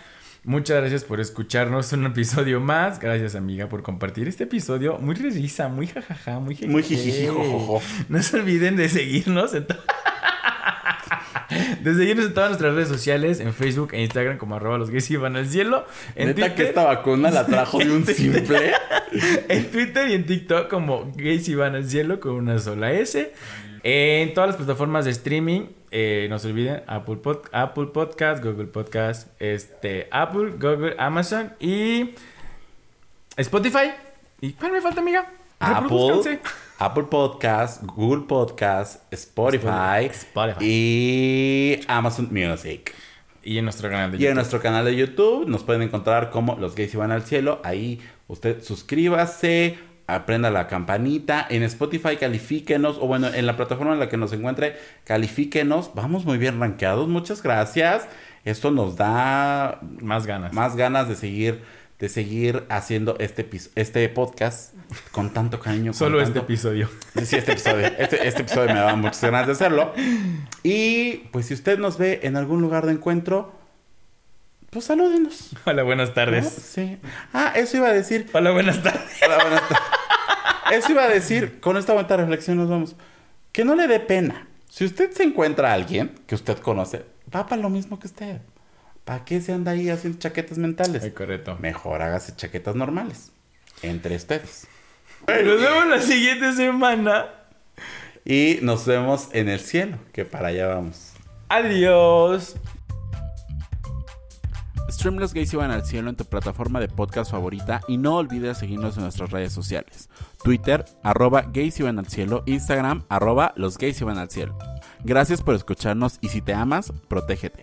Muchas gracias por escucharnos un episodio más. Gracias, amiga, por compartir este episodio. Muy risa, muy jajaja, muy jeje. Muy jojojo. No se olviden de seguirnos en to- <laughs> de seguirnos en todas nuestras redes sociales, en Facebook e Instagram como arroba los gays y van al cielo. En Neta que esta vacuna la trajo de un <laughs> simple. <laughs> en Twitter y en TikTok como Gays y Van al Cielo con una sola S. En todas las plataformas de streaming, eh, no se olviden, Apple, Pod- Apple Podcast, Google Podcast, este, Apple, Google, Amazon y Spotify. ¿Y cuál me falta, amiga? Apple. Apple Podcast, Google Podcast, Spotify, Spotify. y Amazon Music. Y en nuestro canal de Y en YouTube. nuestro canal de YouTube nos pueden encontrar como Los Gays Iban al Cielo. Ahí usted suscríbase, aprenda la campanita. En Spotify califíquenos, o bueno, en la plataforma en la que nos encuentre, califíquenos. Vamos muy bien rankeados, muchas gracias. Esto nos da Más ganas. más ganas de seguir de seguir haciendo este este podcast con tanto cariño. con Solo este tanto- episodio. Sí, este episodio. Este, este episodio me daba muchas ganas de hacerlo. Y pues si usted nos ve en algún lugar de encuentro, pues salúdenos. Hola, buenas ¿no? tardes. Sí. Ah, eso iba a decir. Hola, buenas tardes. Hola, buenas tardes. Eso iba a decir, con esta bonita reflexión nos vamos. Que no le dé pena. Si usted se encuentra a alguien que usted conoce, va para lo mismo que usted. ¿Para qué se anda ahí haciendo chaquetas mentales? Ay, correcto. Mejor hágase chaquetas normales. Entre ustedes. Nos vemos la siguiente semana. Y nos vemos en el cielo, que para allá vamos. Adiós. Stream Los Gays Iban al Cielo en tu plataforma de podcast favorita y no olvides seguirnos en nuestras redes sociales. Twitter, arroba Gays Iban al Cielo, Instagram, arroba Los Gays Iban al Cielo. Gracias por escucharnos y si te amas, protégete.